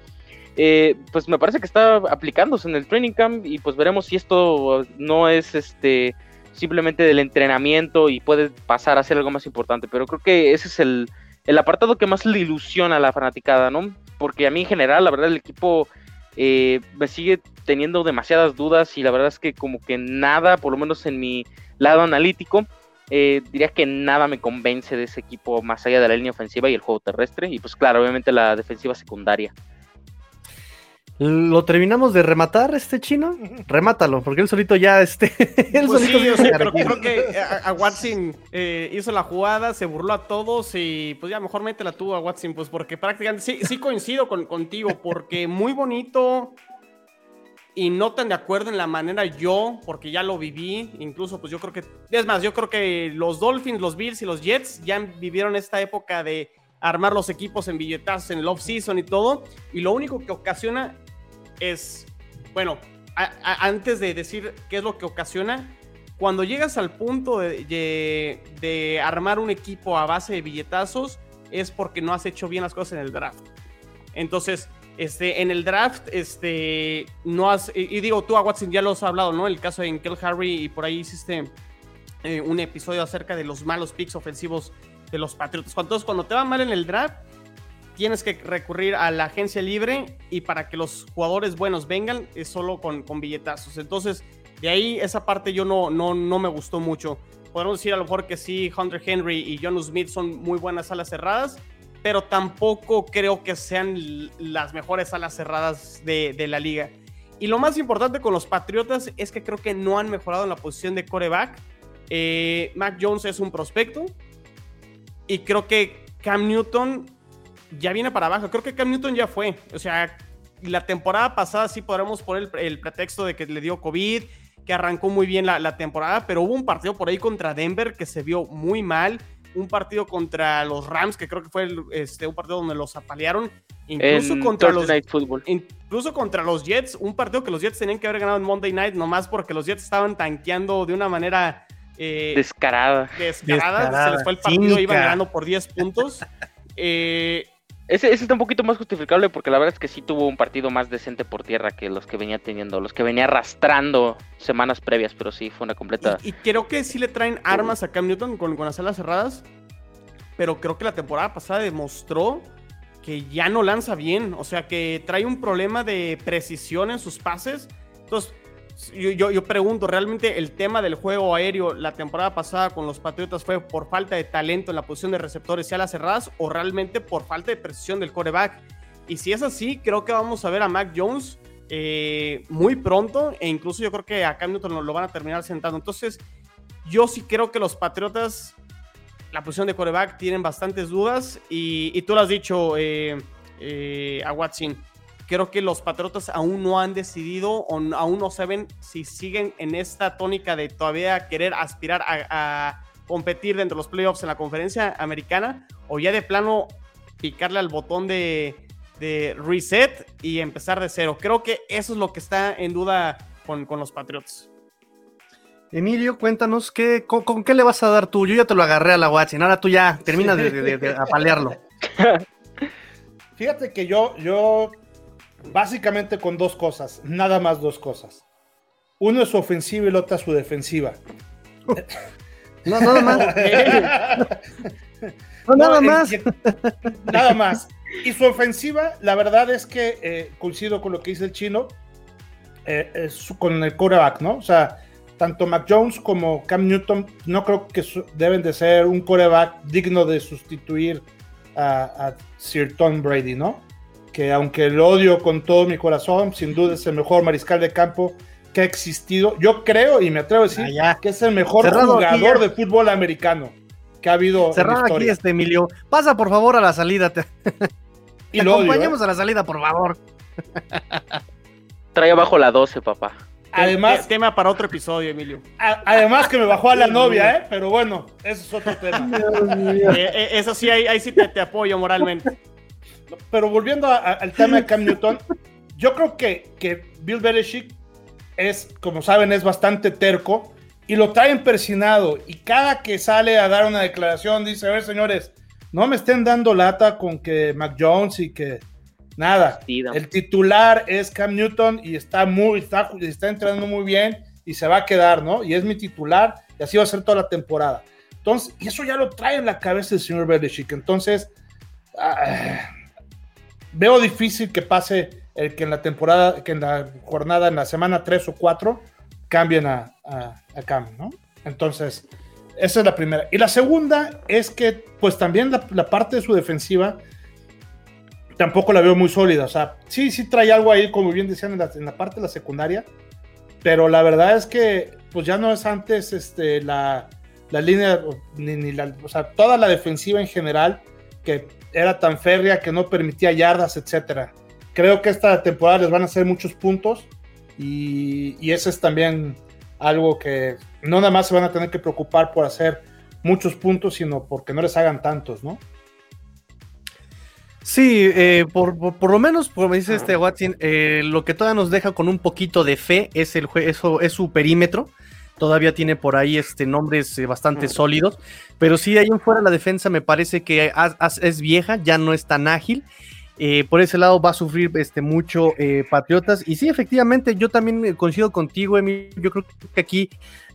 Eh, pues me parece que está aplicándose en el training camp y pues veremos si esto no es este simplemente del entrenamiento y puede pasar a ser algo más importante. Pero creo que ese es el, apartado que más le ilusiona a la fanaticada, ¿no? Porque a mí en general, la verdad, el equipo eh, me sigue teniendo demasiadas dudas y la verdad es que como que nada, por lo menos en mi lado analítico, eh, diría que nada me convence de ese equipo más allá de la línea ofensiva y el juego terrestre y pues claro, obviamente la defensiva secundaria.
¿Lo terminamos de rematar este chino? Remátalo, porque él solito ya este. él
pues solito sí, pero creo que a, Watson eh, hizo la jugada, se burló a todos y pues ya mejor métela tú a Watson, pues porque prácticamente sí, sí coincido con, contigo, porque muy bonito y no tan de acuerdo en la manera yo, porque ya lo viví, incluso pues yo creo que, es más, yo creo que los Dolphins, los Bills y los Jets ya vivieron esta época de armar los equipos en billetazos en el off-season y todo, y lo único que ocasiona es, bueno, antes de decir qué es lo que ocasiona, cuando llegas al punto de, armar un equipo a base de billetazos, es porque no has hecho bien las cosas en el draft. Entonces, este, en el draft, este, no has, y, digo, tú a Watson ya lo has hablado, ¿no? El caso de Inkel Harry y por ahí hiciste eh, un episodio acerca de los malos picks ofensivos de los Patriotas. Entonces, cuando te va mal en el draft, tienes que recurrir a la agencia libre y para que los jugadores buenos vengan es solo con, con billetazos. Entonces, de ahí esa parte yo no, no, no me gustó mucho. Podemos decir a lo mejor que sí, Hunter Henry y John Smith son muy buenas alas cerradas, pero tampoco creo que sean las mejores alas cerradas de, de la liga. Y lo más importante con los Patriotas es que creo que no han mejorado en la posición de coreback. Eh, Mac Jones es un prospecto y creo que Cam Newton ya viene para abajo. Creo que Cam Newton ya fue. O sea, la temporada pasada sí podremos poner el, pretexto de que le dio COVID, que arrancó muy bien la, temporada, pero hubo un partido por ahí contra Denver que se vio muy mal. Un partido contra los Rams, que creo que fue este, un partido donde los apalearon. Incluso contra los incluso contra los Jets, un partido que los Jets tenían que haber ganado en Monday Night, nomás porque los Jets estaban tanqueando de una manera
eh, descarada.
descarada. Se les fue el partido, iban ganando por 10 puntos. Eh,
ese, está un poquito más justificable porque la verdad es que sí tuvo un partido más decente por tierra que los que venía teniendo, los que venía arrastrando semanas previas, pero sí fue una completa.
Y, creo que sí le traen armas a Cam Newton con, con las alas cerradas, pero creo que la temporada pasada demostró que ya no lanza bien, o sea que trae un problema de precisión en sus pases. Entonces, yo, pregunto, ¿realmente el tema del juego aéreo la temporada pasada con los Patriotas fue por falta de talento en la posición de receptores y alas cerradas o realmente por falta de precisión del coreback? Y si es así, creo que vamos a ver a Mac Jones eh, muy pronto e incluso yo creo que a Cam Newton lo van a terminar sentando. Entonces, yo sí creo que los Patriotas, la posición de coreback, tienen bastantes dudas y, tú lo has dicho eh, eh, a Watson creo que los Patriotas aún no han decidido o aún no saben si siguen en esta tónica de todavía querer aspirar a, competir dentro de los playoffs en la conferencia americana o ya de plano picarle al botón de, reset y empezar de cero. Creo que eso es lo que está en duda con, los Patriots.
Emilio, cuéntanos, ¿qué, con, qué le vas a dar tú? Yo ya te lo agarré a la Watson, ahora tú ya termina de, de, apalearlo.
Fíjate que yo, yo Básicamente con dos cosas, nada más dos cosas. Uno es su ofensiva y la otra su defensiva.
No, nada más. no, nada más.
nada más. Y su ofensiva, la verdad es que eh, coincido con lo que dice el chino, eh, con el coreback, ¿no? O sea, tanto Mac Jones como Cam Newton no creo que deben de ser un coreback digno de sustituir a, Sir Tom Brady, ¿no? Que aunque lo odio con todo mi corazón, sin duda es el mejor mariscal de campo que ha existido. Yo creo y me atrevo a decir ah, que es el mejor jugador de fútbol americano que ha habido.
Cerrado aquí este Emilio. Pasa por favor a la salida. Te, y lo acompañamos ¿eh? a la salida, por favor.
Trae abajo la 12, papá.
Además, tema para otro episodio, Emilio.
además que me bajó a la novia, ¿eh? Pero bueno, eso es otro tema.
Eh, eh, eso sí, ahí, sí te, apoyo moralmente.
Pero volviendo al tema de Cam Newton, yo creo que, que Bill Belichick es, como saben, es bastante terco y lo traen persinado. Y cada que sale a dar una declaración dice, a ver, señores, no me estén dando lata con que Mac Jones y que Nada. El titular es Cam Newton y está muy, está, está entrenando muy bien y se va a quedar, ¿no? Y es mi titular y así va a ser toda la temporada. Entonces, y eso ya lo trae en la cabeza el señor Belichick. Entonces, ah, veo difícil que pase el que en la temporada, que en la jornada, en la semana 3 o 4, cambien a, Cam, ¿no? Entonces, esa es la primera. Y la segunda es que, pues también la, la parte de su defensiva tampoco la veo muy sólida. O sea, sí, sí trae algo ahí, como bien decían, en la, parte de la secundaria. Pero la verdad es que, pues ya no es antes este, la, línea, ni, la, o sea, toda la defensiva en general, que era tan férrea que no permitía yardas, etcétera. Creo que esta temporada les van a hacer muchos puntos y, y ese es también algo que no nada más se van a tener que preocupar por hacer muchos puntos, sino porque no les hagan tantos, ¿no?
Sí, eh, por, lo menos, como dice este Watson, eh, lo que todavía nos deja con un poquito de fe es, el eso, es su perímetro. Todavía tiene por ahí este, nombres eh, bastante sólidos. Pero sí, ahí en fuera la defensa me parece que es vieja, ya no es tan ágil. por ese lado va a sufrir este, mucho Patriotas. Y sí, efectivamente, yo también coincido contigo, Emilio. Yo creo que aquí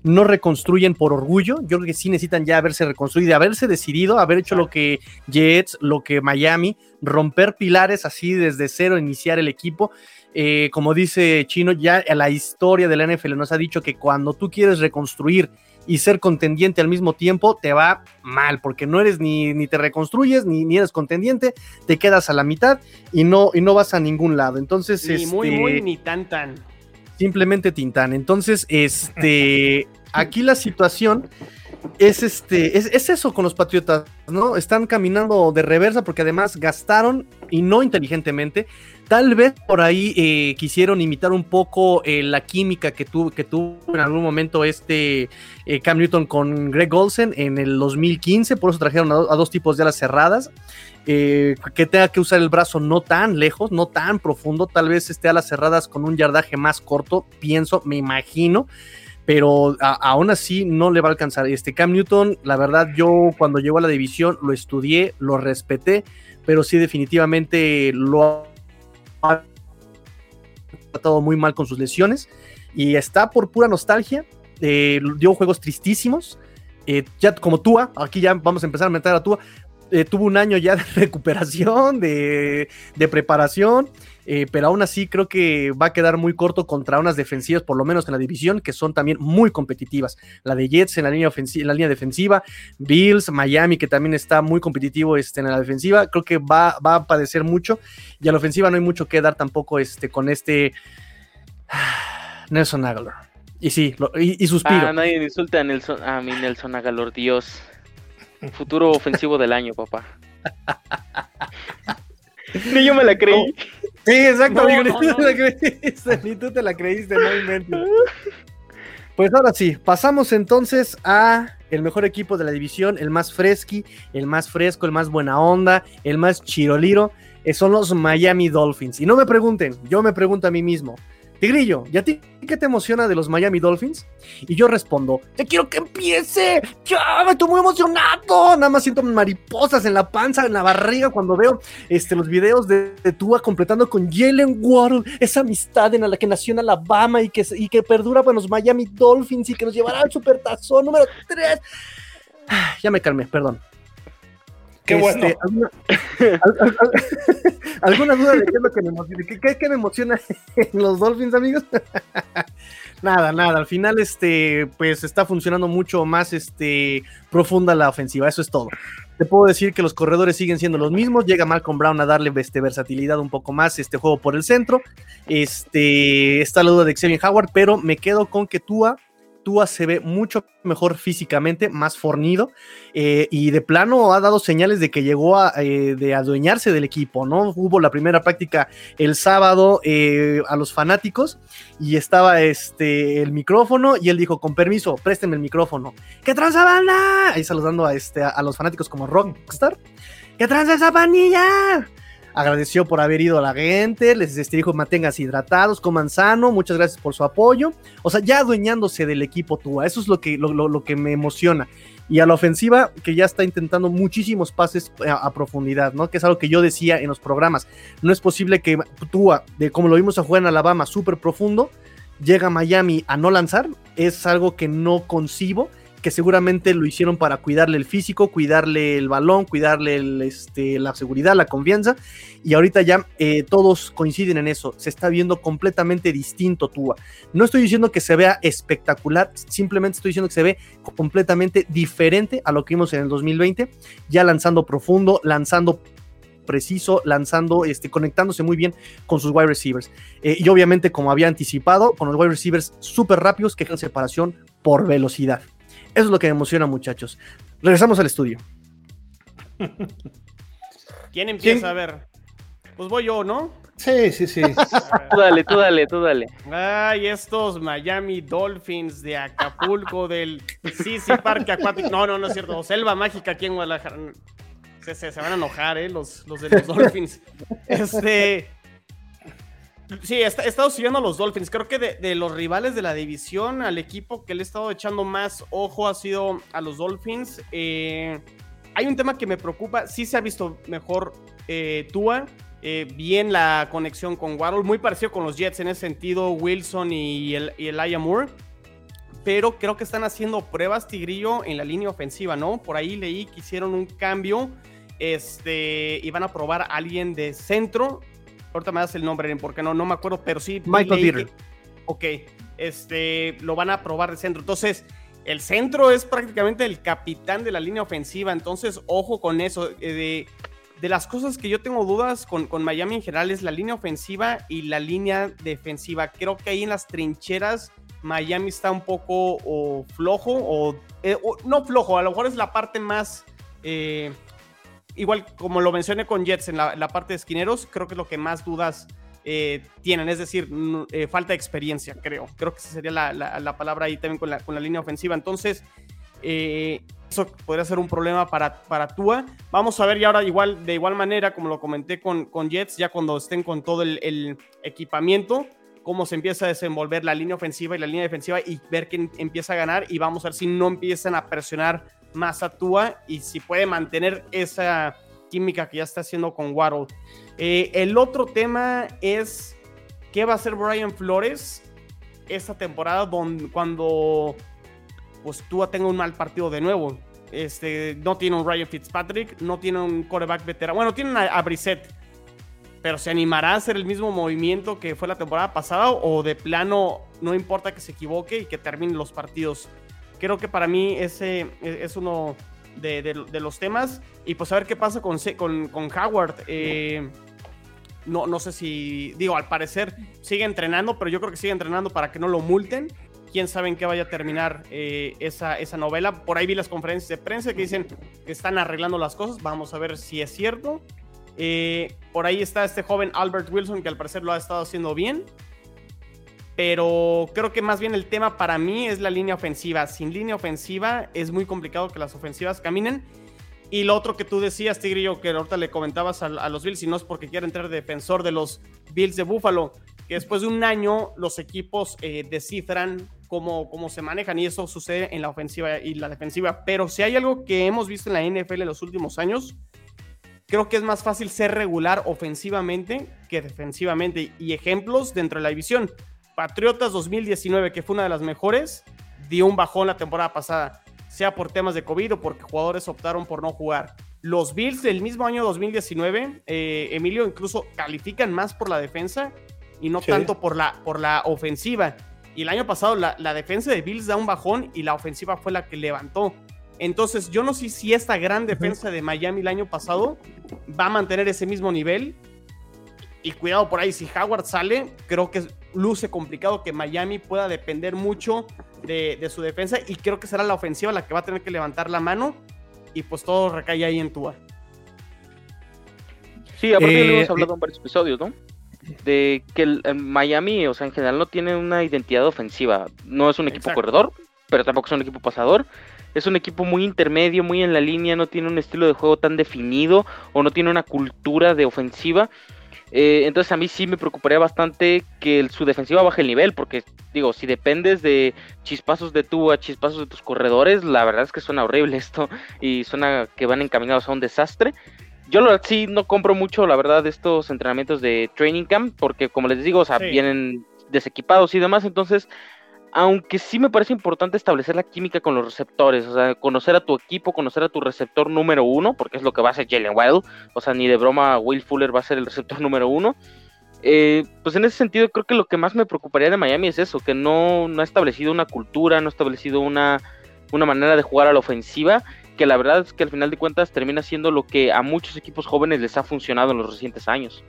no reconstruyen por orgullo. Yo creo que sí necesitan ya haberse reconstruido, haberse decidido, haber hecho lo que Jets, lo que Miami, romper pilares así desde cero, iniciar el equipo. Eh, como dice Chino, ya la historia de la NFL nos ha dicho que cuando tú quieres reconstruir y ser contendiente al mismo tiempo, te va mal, porque no eres ni, ni te reconstruyes, ni, ni, eres contendiente, te quedas a la mitad y no, y no vas a ningún lado. Entonces,
ni muy, muy, este, ni tan, tan.
Simplemente Tintán. Entonces, este, aquí la situación es este, es, eso con los Patriotas, ¿no? Están caminando de reversa porque además gastaron y no inteligentemente. Tal vez por ahí eh, quisieron imitar un poco eh, la química que, tuvo que tuvo en algún momento este eh, Cam Newton con Greg Olsen en el 2015, por eso trajeron a, dos tipos de alas cerradas. que tenga que usar el brazo no tan lejos, no tan profundo, tal vez esté a las cerradas con un yardaje más corto, pienso, me imagino pero aún así no le va a alcanzar. Este Cam Newton, la verdad, yo cuando llegó a la división lo estudié, lo respeté, pero sí definitivamente lo ha tratado muy mal con sus lesiones y está por pura nostalgia. Eh, dio juegos tristísimos. Eh, ya como Tua, aquí ya vamos a empezar a meter a Tua. Eh, tuvo un año ya de recuperación, de, de preparación eh, pero aún así creo que va a quedar muy corto contra unas defensivas, por lo menos en la división, que son también muy competitivas. La de Jets en la línea, en la línea defensiva, Bills, Miami, que también está muy competitivo este, en la defensiva, creo que va, va a padecer mucho. Y a la ofensiva no hay mucho que dar tampoco este, con este Nelson Aguilar. Y sí, y, suspiro.
Ah, nadie insulta a, Nelson, a mi Nelson Aguilar, Dios. Futuro ofensivo del año, papá. Ni yo me la creí.
Sí, exacto, ni, tú te la creíste, ni tú te la creíste, no inventes. Pues ahora sí, pasamos entonces a el mejor equipo de la división, el más fresqui, el más fresco, el más buena onda, el más chiroliro, eh, son los Miami Dolphins. Y no me pregunten, yo me pregunto a mí mismo, Tigrillo, ¿y a ti qué te emociona de los Miami Dolphins? Y yo respondo, ¡ya quiero que empiece! ¡Ya! ¡Me estoy muy emocionado! Nada más siento mariposas en la panza, en la barriga cuando veo este, los videos de, Tua completando con Jalen Waddle, esa amistad en la que nació en Alabama y que, y que perdura con los Miami Dolphins y que nos llevará al supertazón número 3. Ya me calmé, perdón.
Qué bueno. Este,
¿alguna, duda de qué es lo que me emociona? ¿Qué, me emociona en los Dolphins, amigos? Nada, nada. Al final, este, pues está funcionando mucho más este, profunda la ofensiva. Eso es todo. Te puedo decir que los corredores siguen siendo los mismos. Llega Malcolm Brown a darle este, versatilidad un poco más, este juego por el centro. Este, está la duda de Xavier Howard, pero me quedo con que Tua Tua se ve mucho mejor físicamente, más fornido eh, y de plano ha dado señales de que llegó a eh, de adueñarse del equipo, ¿no? Hubo la primera práctica el sábado eh, a los fanáticos y estaba este el micrófono y él dijo, con permiso, préstenme el micrófono. ¿Qué tranza banda? Ahí saludando a, este, a, los fanáticos como Rockstar. ¿Qué tranza esa panilla? Agradeció por haber ido a la gente, les este, dijo manténganse hidratados, coman sano, muchas gracias por su apoyo. O sea, ya adueñándose del equipo Tua, eso es lo que, lo, que me emociona. Y a la ofensiva, que ya está intentando muchísimos pases a, profundidad, ¿no? Que es algo que yo decía en los programas. No es posible que Tua, de como lo vimos a jugar en Alabama, súper profundo, llega a Miami a no lanzar. Es algo que no concibo que seguramente lo hicieron para cuidarle el físico, cuidarle el balón, cuidarle este, la seguridad, la confianza. Y ahorita ya eh, todos coinciden en eso. Se está viendo completamente distinto Tua. No estoy diciendo que se vea espectacular, simplemente estoy diciendo que se ve completamente diferente a lo que vimos en el 2020, ya lanzando profundo, lanzando preciso, lanzando, este, conectándose muy bien con sus wide receivers. Eh, y obviamente, como había anticipado, con los wide receivers súper rápidos que dejan separación por velocidad. Eso es lo que me emociona, muchachos. Regresamos al estudio.
¿Quién empieza a ver? Pues voy yo, ¿no?
Sí, sí, sí.
tú dale, tú dale, tú dale.
Ay, estos Miami Dolphins de Acapulco, del CC Parque Acuático. No, no, no es cierto. Selva Mágica aquí en Guadalajara. Se, se, se van a enojar, ¿eh? Los, los de los Dolphins. Este. Sí, he, estado siguiendo a los Dolphins. Creo que de, los rivales de la división, al equipo que le he estado echando más ojo ha sido a los Dolphins. Eh, hay un tema que me preocupa. Sí se ha visto mejor eh, Tua. Eh, bien la conexión con Waddle. Muy parecido con los Jets en ese sentido, Wilson y, el, y Moore. Pero creo que están haciendo pruebas, Tigrillo, en la línea ofensiva, ¿no? Por ahí leí que hicieron un cambio. Este, a probar a alguien de centro ahorita me das el nombre, porque no, no me acuerdo, pero sí.
Michael Dieter.
Ok, este, lo van a probar de centro. Entonces, el centro es prácticamente el capitán de la línea ofensiva, entonces ojo con eso. Eh, de, las cosas que yo tengo dudas con, con, Miami en general es la línea ofensiva y la línea defensiva. Creo que ahí en las trincheras Miami está un poco flojo o, eh, o, no flojo, a lo mejor es la parte más... Eh, igual como lo mencioné con Jets en la, parte de esquineros, creo que es lo que más dudas eh, tienen, es decir, eh, falta de experiencia, creo. Creo que esa sería la, palabra ahí también con la, con la línea ofensiva. Entonces, eh, eso podría ser un problema para, para Tua. Vamos a ver y ahora igual, de igual manera, como lo comenté con, con Jets, ya cuando estén con todo el, el equipamiento, cómo se empieza a desenvolver la línea ofensiva y la línea defensiva y ver quién empieza a ganar y vamos a ver si no empiezan a presionar más actúa y si puede mantener esa química que ya está haciendo con Waddle. Eh, el otro tema es qué va a hacer Brian Flores esta temporada cuando pues Tua tenga un mal partido de nuevo. Este, no tiene un Ryan Fitzpatrick, no tiene un quarterback veterano. Bueno, tiene a, a Brissett, pero ¿se animará a hacer el mismo movimiento que fue la temporada pasada o de plano no importa que se equivoque y que termine los partidos? Creo que para mí ese e, es uno de, los temas. Y pues a ver qué pasa con, con, con Howard. Eh, no, no sé si, digo, al parecer sigue entrenando, pero yo creo que sigue entrenando para que no lo multen. Quién sabe en qué vaya a terminar eh, esa, esa novela. Por ahí vi las conferencias de prensa que dicen que están arreglando las cosas. Vamos a ver si es cierto. Eh, por ahí está este joven Albert Wilson que al parecer lo ha estado haciendo bien pero creo que más bien el tema para mí es la línea ofensiva. Sin línea ofensiva es muy complicado que las ofensivas caminen. Y lo otro que tú decías, Tigrillo, que ahorita le comentabas a, los Bills, y no es porque quiera entrar defensor de los Bills de Buffalo, que después de un año los equipos eh, descifran cómo, cómo se manejan y eso sucede en la ofensiva y la defensiva. Pero si hay algo que hemos visto en la NFL en los últimos años, creo que es más fácil ser regular ofensivamente que defensivamente. Y ejemplos dentro de la división. Patriotas 2019, que fue una de las mejores, dio un bajón la temporada pasada, sea por temas de COVID o porque jugadores optaron por no jugar. Los Bills del mismo año 2019, eh, Emilio, incluso califican más por la defensa y no tanto por la, por la ofensiva. Y el año pasado la, la defensa de Bills da un bajón y la ofensiva fue la que levantó. Entonces, yo no sé si esta gran defensa de Miami el año pasado va a mantener ese mismo nivel. Y cuidado por ahí, si Howard sale, creo que luce complicado que Miami pueda depender mucho de, de su defensa. Y creo que será la ofensiva la que va a tener que levantar la mano. Y pues todo recae ahí en Tua.
Sí, aparte
Eh,
lo hemos hablado en varios episodios, ¿no? De que el, el Miami, o sea, en general no tiene una identidad ofensiva. No es un equipo
Exacto.
corredor, pero tampoco es un equipo pasador. Es un equipo muy intermedio, muy en la línea, no tiene un estilo de juego tan definido o no tiene una cultura de ofensiva. Eh, entonces a mí sí me preocuparía bastante que el- su defensiva baje el nivel, porque digo, si dependes de chispazos de tú a chispazos de tus corredores, la verdad es que suena horrible esto y suena que van encaminados a un desastre. Yo sí no compro mucho, la verdad, estos entrenamientos de training camp, porque como les digo, o sea,
Sí.
vienen desequipados y demás, entonces, aunque sí me parece importante establecer la química con los receptores, o sea, conocer a tu equipo, conocer a tu receptor número uno, porque es lo que va a hacer Jalen Wild, o sea, ni de broma Will Fuller va a ser el receptor número uno. Eh, pues en ese sentido creo que lo que más me preocuparía de Miami es eso, que no, no ha establecido una cultura, no ha establecido una, una manera de jugar a la ofensiva, que la verdad es que al final de cuentas termina siendo lo que a muchos equipos jóvenes les ha funcionado en los recientes años.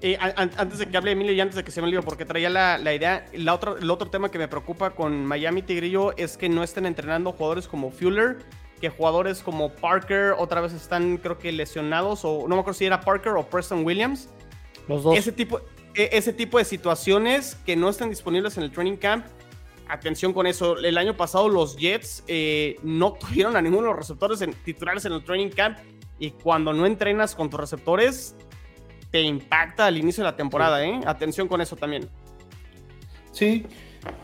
Eh, an- an- antes de que hable Emilio y antes de que se me olvide, porque traía la, la idea, la otra, el otro tema que me preocupa con Miami Tigrillo es que no estén entrenando jugadores como Fuller, que jugadores como Parker otra vez están creo que lesionados, o no me acuerdo si era Parker o Preston Williams.
Los dos.
Ese tipo, e- ese tipo de situaciones que no están disponibles en el training camp, atención con eso. El año pasado los Jets eh, no tuvieron a ninguno de los receptores en- titulares en el training camp y cuando no entrenas con tus receptores te impacta al inicio de la temporada, ¿eh? Atención con eso también.
Sí,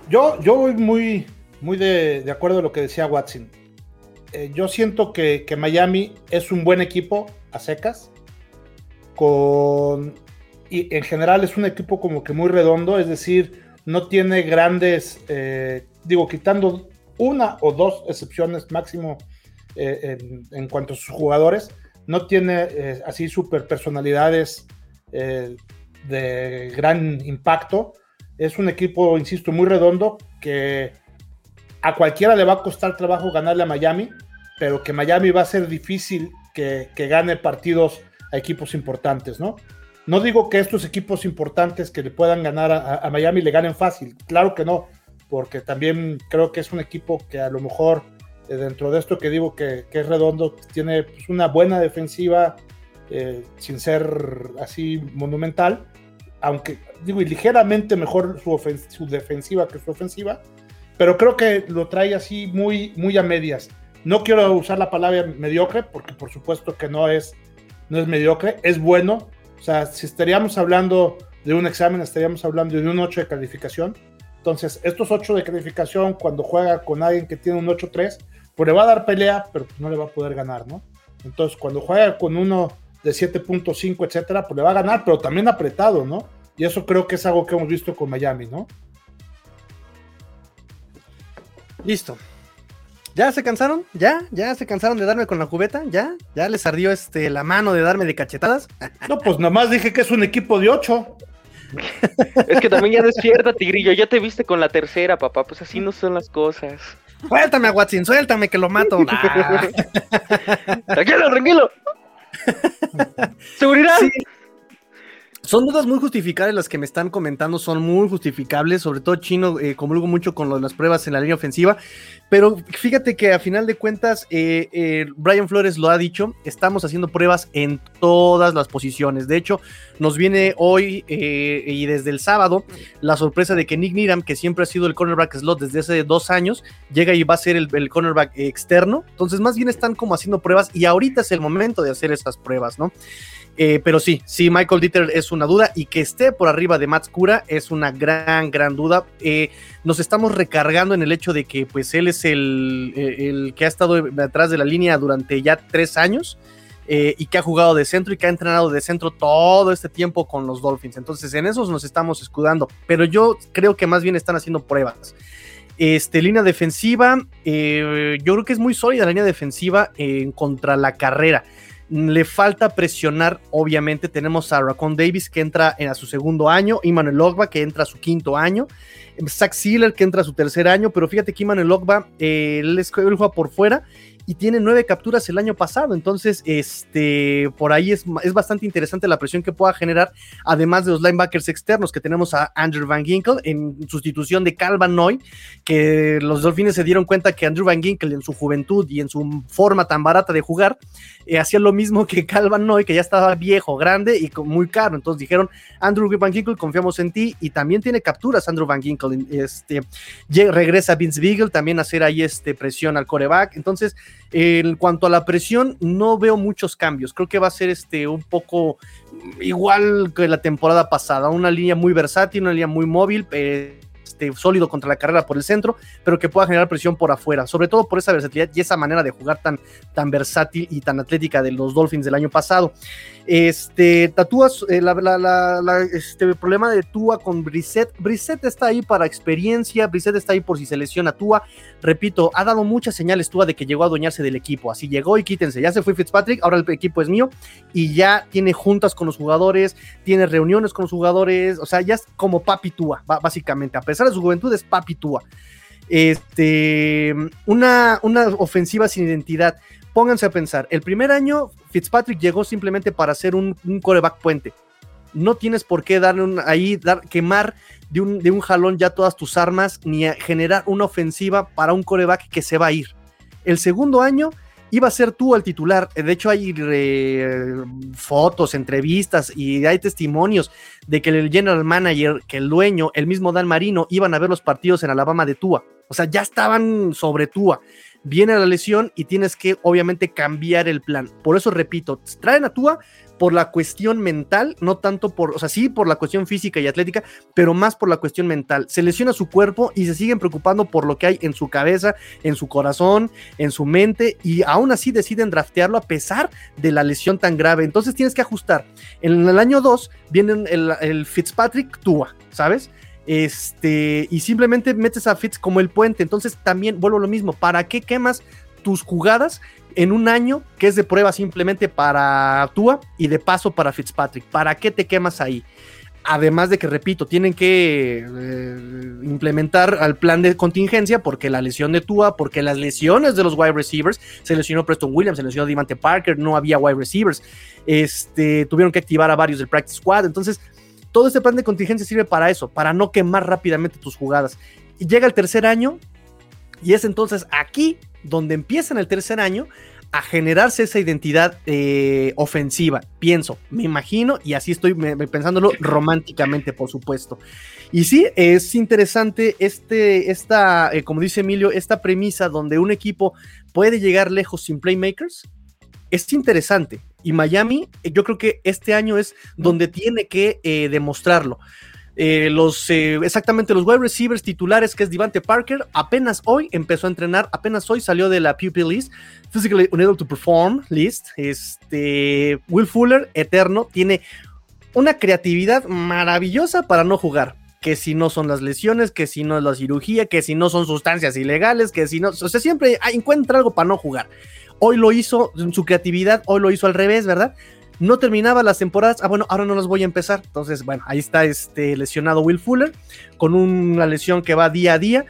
yo, yo voy muy, muy de, de acuerdo a lo que decía Watson. Eh, yo siento que, que Miami es un buen equipo a secas. Con, y en general es un equipo como que muy redondo, es decir, no tiene grandes, eh, digo, quitando una o dos excepciones máximo eh, en, en cuanto a sus jugadores, no tiene eh, así super personalidades eh, de gran impacto. Es un equipo, insisto, muy redondo que a cualquiera le va a costar trabajo ganarle a Miami, pero que Miami va a ser difícil que, gane partidos a equipos importantes, ¿no? No digo que estos equipos importantes que le puedan ganar a, a Miami le ganen fácil, claro que no, porque también creo que es un equipo que a lo mejor dentro de esto que digo que, que es redondo, tiene pues, una buena defensiva eh, sin ser así monumental, aunque digo, y ligeramente mejor su, su defensiva que su ofensiva, pero creo que lo trae así muy, muy a medias. No quiero usar la palabra mediocre, porque por supuesto que no es, no es mediocre, es bueno. O sea, si estaríamos hablando de un examen, estaríamos hablando de un 8 de calificación. Entonces, estos 8 de calificación, cuando juega con alguien que tiene un 8-3, pues le va a dar pelea, pero pues no le va a poder ganar, ¿no? Entonces, cuando juega con uno de 7.5, etcétera, pues le va a ganar, pero también apretado, ¿no? Y eso creo que es algo que hemos visto con Miami, ¿no?
Listo. ¿Ya se cansaron? ¿Ya? ¿Ya se cansaron de darme con la cubeta? ¿Ya? ¿Ya les ardió este, la mano de darme de cachetadas?
No, pues nomás dije que es un equipo de 8.
Es que también ya despierta, Tigrillo, ya te viste con la tercera, papá, pues así no son las cosas.
Suéltame, Watson, suéltame que lo mato.
Tranquilo, tranquilo. Seguridad.
Sí. Son dudas muy justificables las que me están comentando, son muy justificables, sobre todo Chino eh, comulgo mucho con lo de las pruebas en la línea ofensiva, pero fíjate que a final de cuentas, eh, eh, Brian Flores lo ha dicho, estamos haciendo pruebas en todas las posiciones, de hecho nos viene hoy eh, y desde el sábado la sorpresa de que Nick Needham, que siempre ha sido el cornerback slot desde hace dos años, llega y va a ser el, cornerback externo, entonces más bien están como haciendo pruebas y ahorita es el momento de hacer esas pruebas, ¿no? Pero sí, sí, Michael Dieter es una duda y que esté por arriba de Mats Cura es una gran, gran duda. Nos estamos recargando en el hecho de que pues él es el, el, que ha estado atrás de la línea durante ya tres años eh, y que ha jugado de centro y que ha entrenado de centro todo este tiempo con los Dolphins. Entonces en esos nos estamos escudando, pero yo creo que más bien están haciendo pruebas. Este, línea defensiva, eh, yo creo que es muy sólida la línea defensiva en contra la carrera le falta presionar, obviamente. Tenemos a Racon Davis que entra en a su segundo año, Iman Ogba que entra a su quinto año, Zach Sealer que entra a su tercer año, pero fíjate que Iman Ogba eh, él juega por fuera y tiene nueve capturas el año pasado. Entonces, este, por ahí es, es, bastante interesante la presión que pueda generar, además de los linebackers externos que tenemos a Andrew Van Ginkel en sustitución de Calvin Noy, que los Dolphins se dieron cuenta que Andrew Van Ginkel en su juventud y en su forma tan barata de jugar, eh, hacía lo mismo que Calvin Noy, que ya estaba viejo, grande y muy caro. Entonces dijeron, Andrew Van Ginkel, confiamos en ti y también tiene capturas Andrew Van Ginkel. Este, regresa Vince Beagle también a hacer ahí este, presión al coreback. Entonces, en cuanto a la presión, no veo muchos cambios. Creo que va a ser este un poco igual que la temporada pasada. Una línea muy versátil, una línea muy móvil. Este, sólido contra la carrera por el centro, pero que pueda generar presión por afuera, sobre todo por esa versatilidad y esa manera de jugar tan, tan versátil y tan atlética de los Dolphins del año pasado. Este, tatúas, eh, este, el problema de Tua con Brissett. Brissett está ahí para experiencia, Brissett está ahí por si se lesiona Tua. Repito, ha dado muchas señales Tua de que llegó a adueñarse del equipo. Así llegó y quítense. Ya se fue Fitzpatrick, ahora el equipo es mío y ya tiene juntas con los jugadores, tiene reuniones con los jugadores. O sea, ya es como papi Tua, básicamente. A pesar de su juventud, es papi Tua. Este, una, una ofensiva sin identidad pónganse a pensar, el primer año Fitzpatrick llegó simplemente para hacer un, coreback puente. No tienes por qué darle un, ahí, dar, quemar de un, un jalón ya todas tus armas, ni generar una ofensiva para un coreback que se va a ir. El segundo año iba a ser tú el titular. De hecho, hay eh, fotos, entrevistas y hay testimonios de que el general manager, que el dueño, el mismo Dan Marino, iban a ver los partidos en Alabama de Tua. O sea, ya estaban sobre Tua viene la lesión y tienes que obviamente cambiar el plan. Por eso repito, traen a Tua por la cuestión mental, no tanto por, o sea, sí por la cuestión física y atlética, pero más por la cuestión mental. Se lesiona su cuerpo y se siguen preocupando por lo que hay en su cabeza, en su corazón, en su mente y aún así deciden draftearlo a pesar de la lesión tan grave. Entonces tienes que ajustar. En el año 2 viene el, el Fitzpatrick Tua, ¿sabes? Este, y simplemente metes a Fitz como el puente. Entonces también vuelvo a lo mismo. ¿Para qué quemas tus jugadas en un año que es de prueba simplemente para Tua y de paso para Fitzpatrick? ¿Para qué te quemas ahí? Además de que, repito, tienen que eh, implementar al plan de contingencia porque la lesión de Tua, porque las lesiones de los wide receivers, se lesionó Preston Williams, se lesionó Dimante Parker, no había wide receivers, este, tuvieron que activar a varios del practice squad, entonces todo este plan de contingencia sirve para eso, para no quemar rápidamente tus jugadas. Y llega el tercer año, y es entonces aquí donde empieza en el tercer año a generarse esa identidad eh, ofensiva, pienso, me imagino, y así estoy pensándolo románticamente, por supuesto. Y sí, es interesante este, esta, eh, como dice Emilio, esta premisa donde un equipo puede llegar lejos sin playmakers, es interesante. Y Miami, eh, yo creo que este año es donde tiene que eh, demostrarlo. Eh, los exactamente los wide receivers titulares que es Devante Parker apenas hoy empezó a entrenar apenas hoy salió de la pupil list physically unable to perform list este Will Fuller eterno tiene una creatividad maravillosa para no jugar que si no son las lesiones, que si no es la cirugía, que si no son sustancias ilegales, que si no, o sea, siempre encuentra algo para no jugar. Hoy lo hizo su creatividad, hoy lo hizo al revés, ¿verdad? No terminaba las temporadas, ah bueno, ahora no las voy a empezar. Entonces, bueno, ahí está este lesionado Will Fuller con una lesión que va día a día.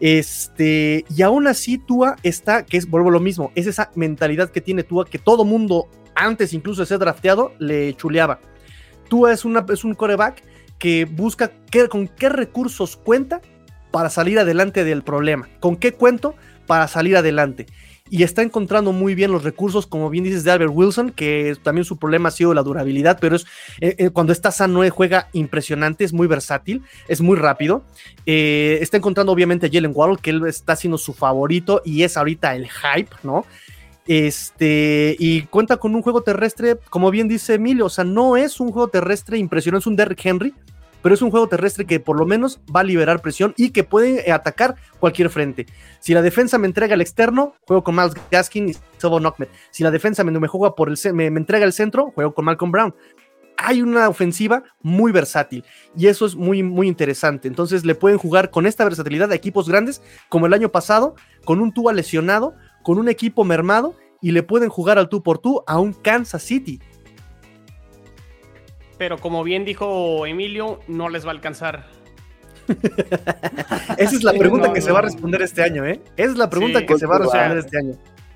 Este, y aún así Tua está, que es, vuelvo lo mismo, es esa mentalidad que tiene Tua que todo mundo antes incluso de ser drafteado le chuleaba. Tua es, una, es un coreback que busca con qué recursos cuenta para salir adelante del problema, con qué cuento para salir adelante y está encontrando muy bien los recursos, como bien dices, de Albert Wilson, que también su problema ha sido la durabilidad, pero es eh, eh, cuando está sano eh, juega impresionante, es muy versátil, es muy rápido. está encontrando obviamente a Jalen Waddle, que él está siendo su favorito y es ahorita el hype, ¿no? Este, y cuenta con un juego terrestre, como bien dice Emilio, o sea, no es un juego terrestre impresionante, es un Derrick Henry, pero es un juego terrestre que por lo menos va a liberar presión y que puede atacar cualquier frente. Si la defensa me entrega el externo, juego con Miles Gaskin y Sobo Knockmet. Si la defensa me, me juega por el me, me entrega el centro, juego con Malcolm Brown hay una ofensiva muy versátil y eso es muy, muy interesante. Entonces le pueden jugar con esta versatilidad a equipos grandes como el año pasado, con un Tua lesionado, con un equipo mermado y le pueden jugar al tú por tú a un Kansas City.
Pero como bien dijo Emilio, no les va a alcanzar.
Esa es la pregunta que se va a responder este año, ¿eh? Esa es la pregunta que se va a responder este año.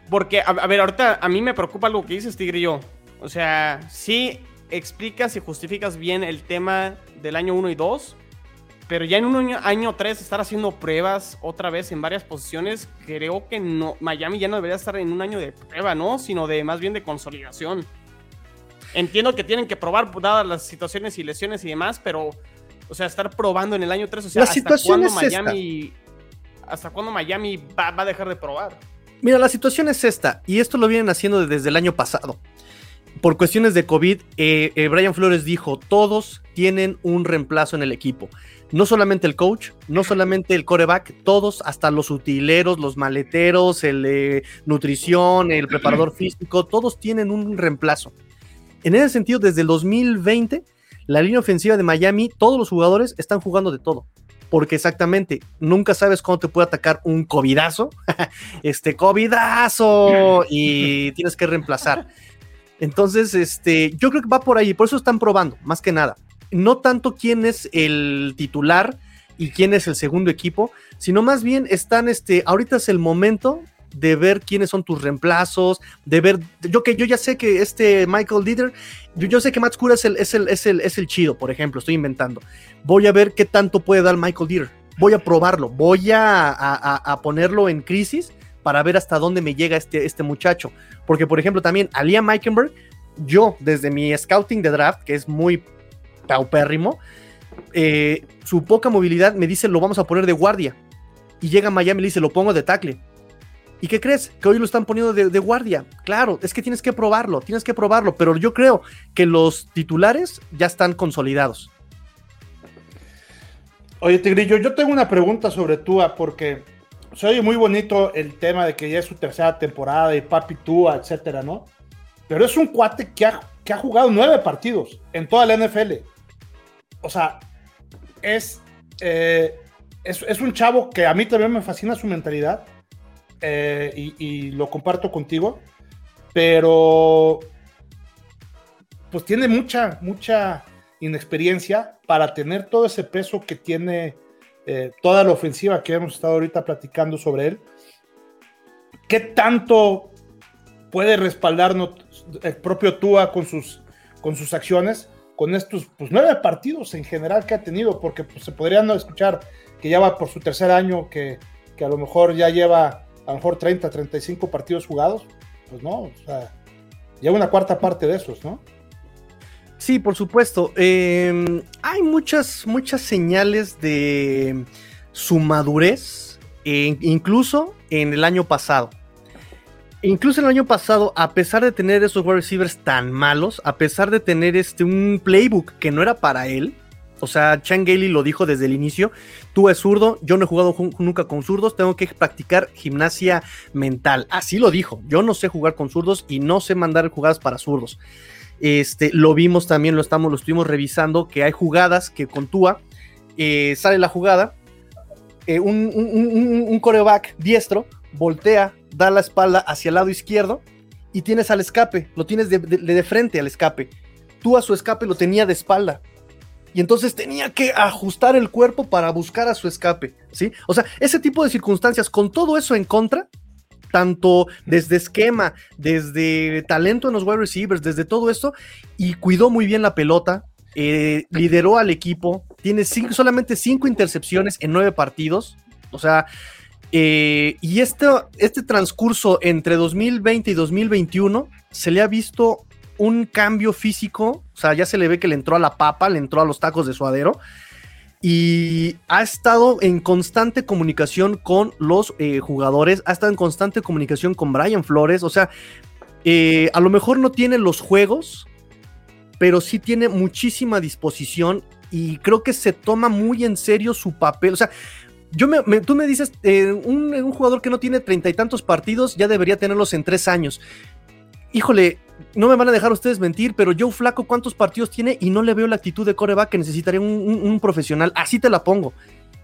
Porque, a, ver, ahorita a mí me preocupa algo que dices, Tigrillo. O sea, sí explicas y justificas bien el tema del año 1 y 2, pero ya en un año, año 3 estar haciendo pruebas otra vez en varias posiciones, creo que no, Miami ya no debería estar en un año de prueba, ¿no? Sino de más bien de consolidación. Entiendo que tienen que probar dadas las situaciones y lesiones y demás, pero, o sea, estar probando en el año 3, o sea, ¿hasta cuándo Miami, ¿hasta cuándo Miami va, a dejar de probar?
Mira, la situación es esta, y esto lo vienen haciendo desde el año pasado. Por cuestiones de COVID, eh, eh, Brian Flores dijo, todos tienen un reemplazo en el equipo. No solamente el coach, no solamente el coreback, todos, hasta los utileros, los maleteros, el nutrición, el preparador físico, todos tienen un reemplazo. En ese sentido, desde el 2020, la línea ofensiva de Miami, todos los jugadores están jugando de todo. Porque exactamente, nunca sabes cuándo te puede atacar un covidazo. este, covidazo. Y tienes que reemplazar. Entonces, este, yo creo que va por ahí. Por eso están probando, más que nada. No tanto quién es el titular y quién es el segundo equipo, sino más bien están, este, ahorita es el momento de ver quiénes son tus reemplazos, de ver, yo que yo ya sé que este Michael Dieter, yo, sé que Matt Cura es el, es, el, es, el, es el chido, por ejemplo, estoy inventando. Voy a ver qué tanto puede dar Michael Dieter. Voy a probarlo, voy a, a, ponerlo en crisis para ver hasta dónde me llega este, este muchacho. Porque, por ejemplo, también a Liam Meikenberg, yo desde mi scouting de draft, que es muy paupérrimo, eh, su poca movilidad me dice lo vamos a poner de guardia. Y llega a Miami y le dice lo pongo de tackle. ¿Y qué crees? Que hoy lo están poniendo de, guardia. Claro, es que tienes que probarlo, tienes que probarlo, pero yo creo que los titulares ya están consolidados.
Oye, Tigrillo, yo tengo una pregunta sobre Tua, porque se oye muy bonito el tema de que ya es su tercera temporada y papi Tua, etcétera, ¿no? Pero es un cuate que ha, que ha jugado nueve partidos en toda la NFL. O sea, es, eh, es, es un chavo que a mí también me fascina su mentalidad eh, y, lo comparto contigo, pero pues tiene mucha, mucha inexperiencia para tener todo ese peso que tiene eh, toda la ofensiva que hemos estado ahorita platicando sobre él. ¿Qué tanto puede respaldarnos el propio Tua con sus, con sus acciones? Con estos pues, nueve partidos en general que ha tenido, porque pues, se podrían escuchar que ya va por su tercer año, que, que a lo mejor ya lleva a lo mejor 30, 35 partidos jugados, pues no, o sea, ya una cuarta parte de esos, ¿no?
Sí, por supuesto. Em, hay muchas, muchas señales de su madurez, incluso en el año pasado. Incluso el año pasado, a pesar de tener esos wide receivers tan malos, a pesar de tener este un playbook que no era para él, o sea, Chan Gailey lo dijo desde el inicio. Tú es zurdo, yo no he jugado nunca con zurdos, tengo que practicar gimnasia mental. Así lo dijo. Yo no sé jugar con zurdos y no sé mandar jugadas para zurdos. Este, lo vimos también, lo estamos, lo estuvimos revisando, que hay jugadas que con Tua eh, sale la jugada, eh, un, coreback diestro voltea, da la espalda hacia el lado izquierdo y tienes al escape, lo tienes de, de frente al escape. Tú a su escape lo tenía de espalda y entonces tenía que ajustar el cuerpo para buscar a su escape, ¿sí? O sea, ese tipo de circunstancias, con todo eso en contra, tanto desde esquema, desde talento en los wide receivers, desde todo esto, y cuidó muy bien la pelota, eh, lideró al equipo, tiene solamente cinco intercepciones en nueve partidos, o sea, eh, y este, este transcurso entre 2020 y 2021 se le ha visto un cambio físico, o sea, ya se le ve que le entró a la papa, le entró a los tacos de suadero y ha estado en constante comunicación con los eh, jugadores, ha estado en constante comunicación con Brian Flores, o sea, eh, a lo mejor no tiene los juegos, pero sí tiene muchísima disposición y creo que se toma muy en serio su papel, o sea, yo me, tú me dices, eh, un, un, jugador que no tiene treinta y tantos partidos ya debería tenerlos en tres años. Híjole, no me van a dejar ustedes mentir, pero Joe Flaco, ¿cuántos partidos tiene? Y no le veo la actitud de coreback que necesitaría un, profesional. Así te la pongo.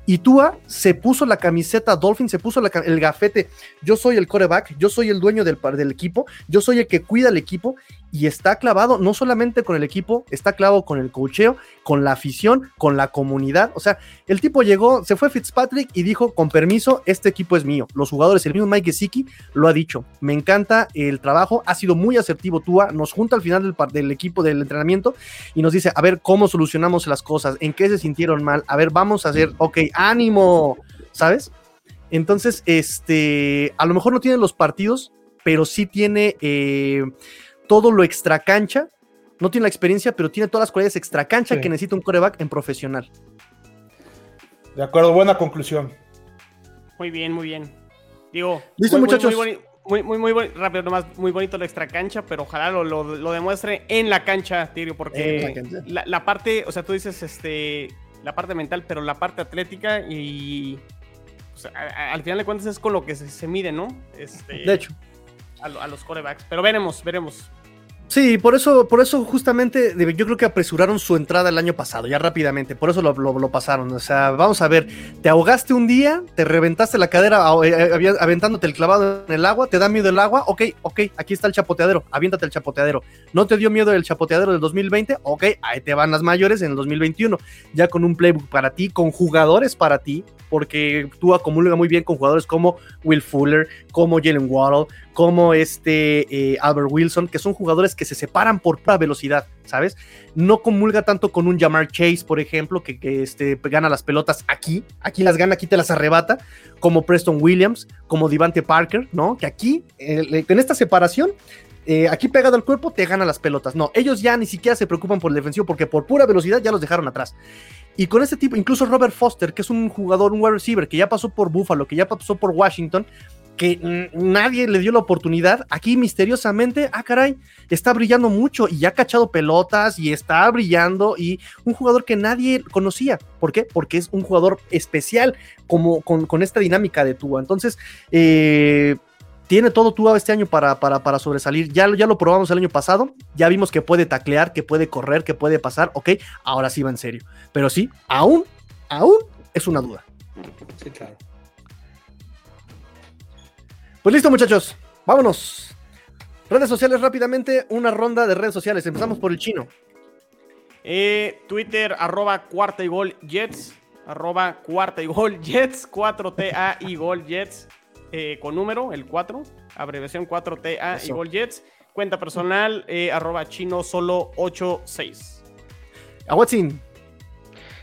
Y Tua se puso la camiseta Dolphin, se puso el gafete. Yo soy el coreback, yo soy el dueño del, del equipo, yo soy el que cuida el equipo y está clavado no solamente con el equipo, está clavado con el cocheo, con la afición, con la comunidad. O sea, el tipo llegó, se fue Fitzpatrick y dijo, con permiso, este equipo es mío. Los jugadores, el mismo Mike Gesicki lo ha dicho. Me encanta el trabajo, ha sido muy asertivo Tua, nos junta al final del, del equipo del entrenamiento y nos dice, a ver cómo solucionamos las cosas, en qué se sintieron mal, a ver, vamos a hacer, ok, ánimo, ¿sabes? Entonces, este, a lo mejor no tiene los partidos, pero sí tiene eh, todo lo extra cancha. No tiene la experiencia, pero tiene todas las cualidades extra cancha que necesita un coreback en profesional.
De acuerdo, buena conclusión.
Muy bien, muy bien. Digo,
listo, muchachos.
Muy, muy, muy, muy, rápido, nomás muy bonito la extra cancha, pero ojalá lo, lo, demuestre en la cancha, Tirio, porque la, la, parte, o sea, tú dices, este, la parte mental, pero la parte atlética y al final de cuentas es con lo que se, mide, ¿no? Este,
de hecho.
A, a, los corebacks. Pero veremos, veremos.
Sí, por eso, por eso justamente yo creo que apresuraron su entrada el año pasado, ya rápidamente, por eso lo, lo, pasaron. O sea, vamos a ver, te ahogaste un día, te reventaste la cadera eh, eh, aventándote el clavado en el agua, te da miedo el agua, ok, ok, aquí está el chapoteadero, aviéntate el chapoteadero. ¿No te dio miedo el chapoteadero del 2020? Ok, ahí te van las mayores en el 2021, ya con un playbook para ti, con jugadores para ti, porque tú acumulas muy bien con jugadores como Will Fuller, como Jalen Waddle, como este eh, Albert Wilson, que son jugadores que se separan por pura velocidad, ¿sabes? No comulga tanto con un Jamar Chase, por ejemplo, que, este, gana las pelotas aquí, aquí las gana, aquí te las arrebata, como Preston Williams, como Devante Parker, ¿no? Que aquí, en esta separación, eh, aquí pegado al cuerpo, te gana las pelotas. No, ellos ya ni siquiera se preocupan por el defensivo porque por pura velocidad ya los dejaron atrás. Y con este tipo, incluso Robert Foster, que es un jugador, un wide receiver, que ya pasó por Buffalo, que ya pasó por Washington, que nadie le dio la oportunidad, aquí misteriosamente, ah, caray, está brillando mucho y ya ha cachado pelotas y está brillando y un jugador que nadie conocía. ¿Por qué? Porque es un jugador especial como con, esta dinámica de Tua. Entonces, eh, tiene todo Tua este año para, para, para sobresalir. Ya, ya lo probamos el año pasado, ya vimos que puede taclear, que puede correr, que puede pasar, ok, ahora sí va en serio. Pero sí, aún, aún es una duda. Sí, claro. Pues listo, muchachos. Vámonos. Redes sociales rápidamente, una ronda de redes sociales. Empezamos por el chino.
Eh, Twitter, arroba cuarta y gol Jets. Arroba cuarta y gol Jets. 4TA y gol Jets. Eh, con número, el 4. Abreviación 4TA y gol Jets. Cuenta personal, eh, arroba chino solo 86.
A Watson.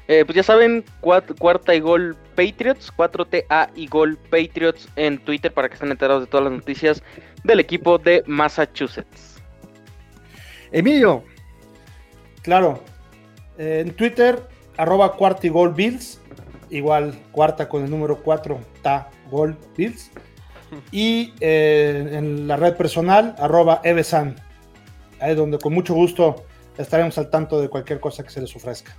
Eh, pues ya saben, cuarta y gol Patriots, 4TA y gol Patriots en Twitter para que estén enterados de todas las noticias del equipo de Massachusetts.
Emilio.
Claro. en Twitter, arroba cuarta y gol Bills. Igual cuarta con el número 4, ta gol Bills. Y eh, en la red personal, arroba Evesan. Ahí donde con mucho gusto estaremos al tanto de cualquier cosa que se les ofrezca.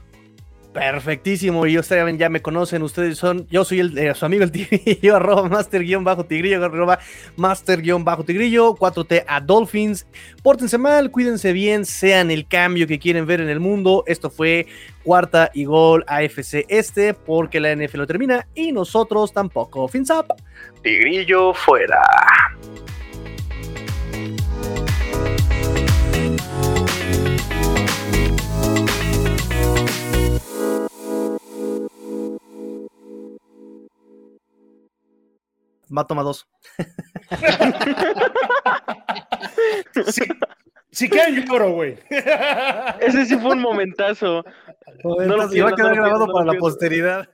Perfectísimo, y ustedes ya me conocen, ustedes son, yo soy el, eh, su amigo el tigrillo, arroba master-tigrillo, arroba master-tigrillo, 4T a Dolphins, pórtense mal, cuídense bien, sean el cambio que quieren ver en el mundo, esto fue cuarta y gol AFC Este, porque la NFL lo termina y nosotros tampoco, fins up,
tigrillo fuera.
Va toma dos.
sí, sí que lloro, güey.
Ese sí fue un momentazo.
momentazo no lo, va a quedar grabado para la posteridad.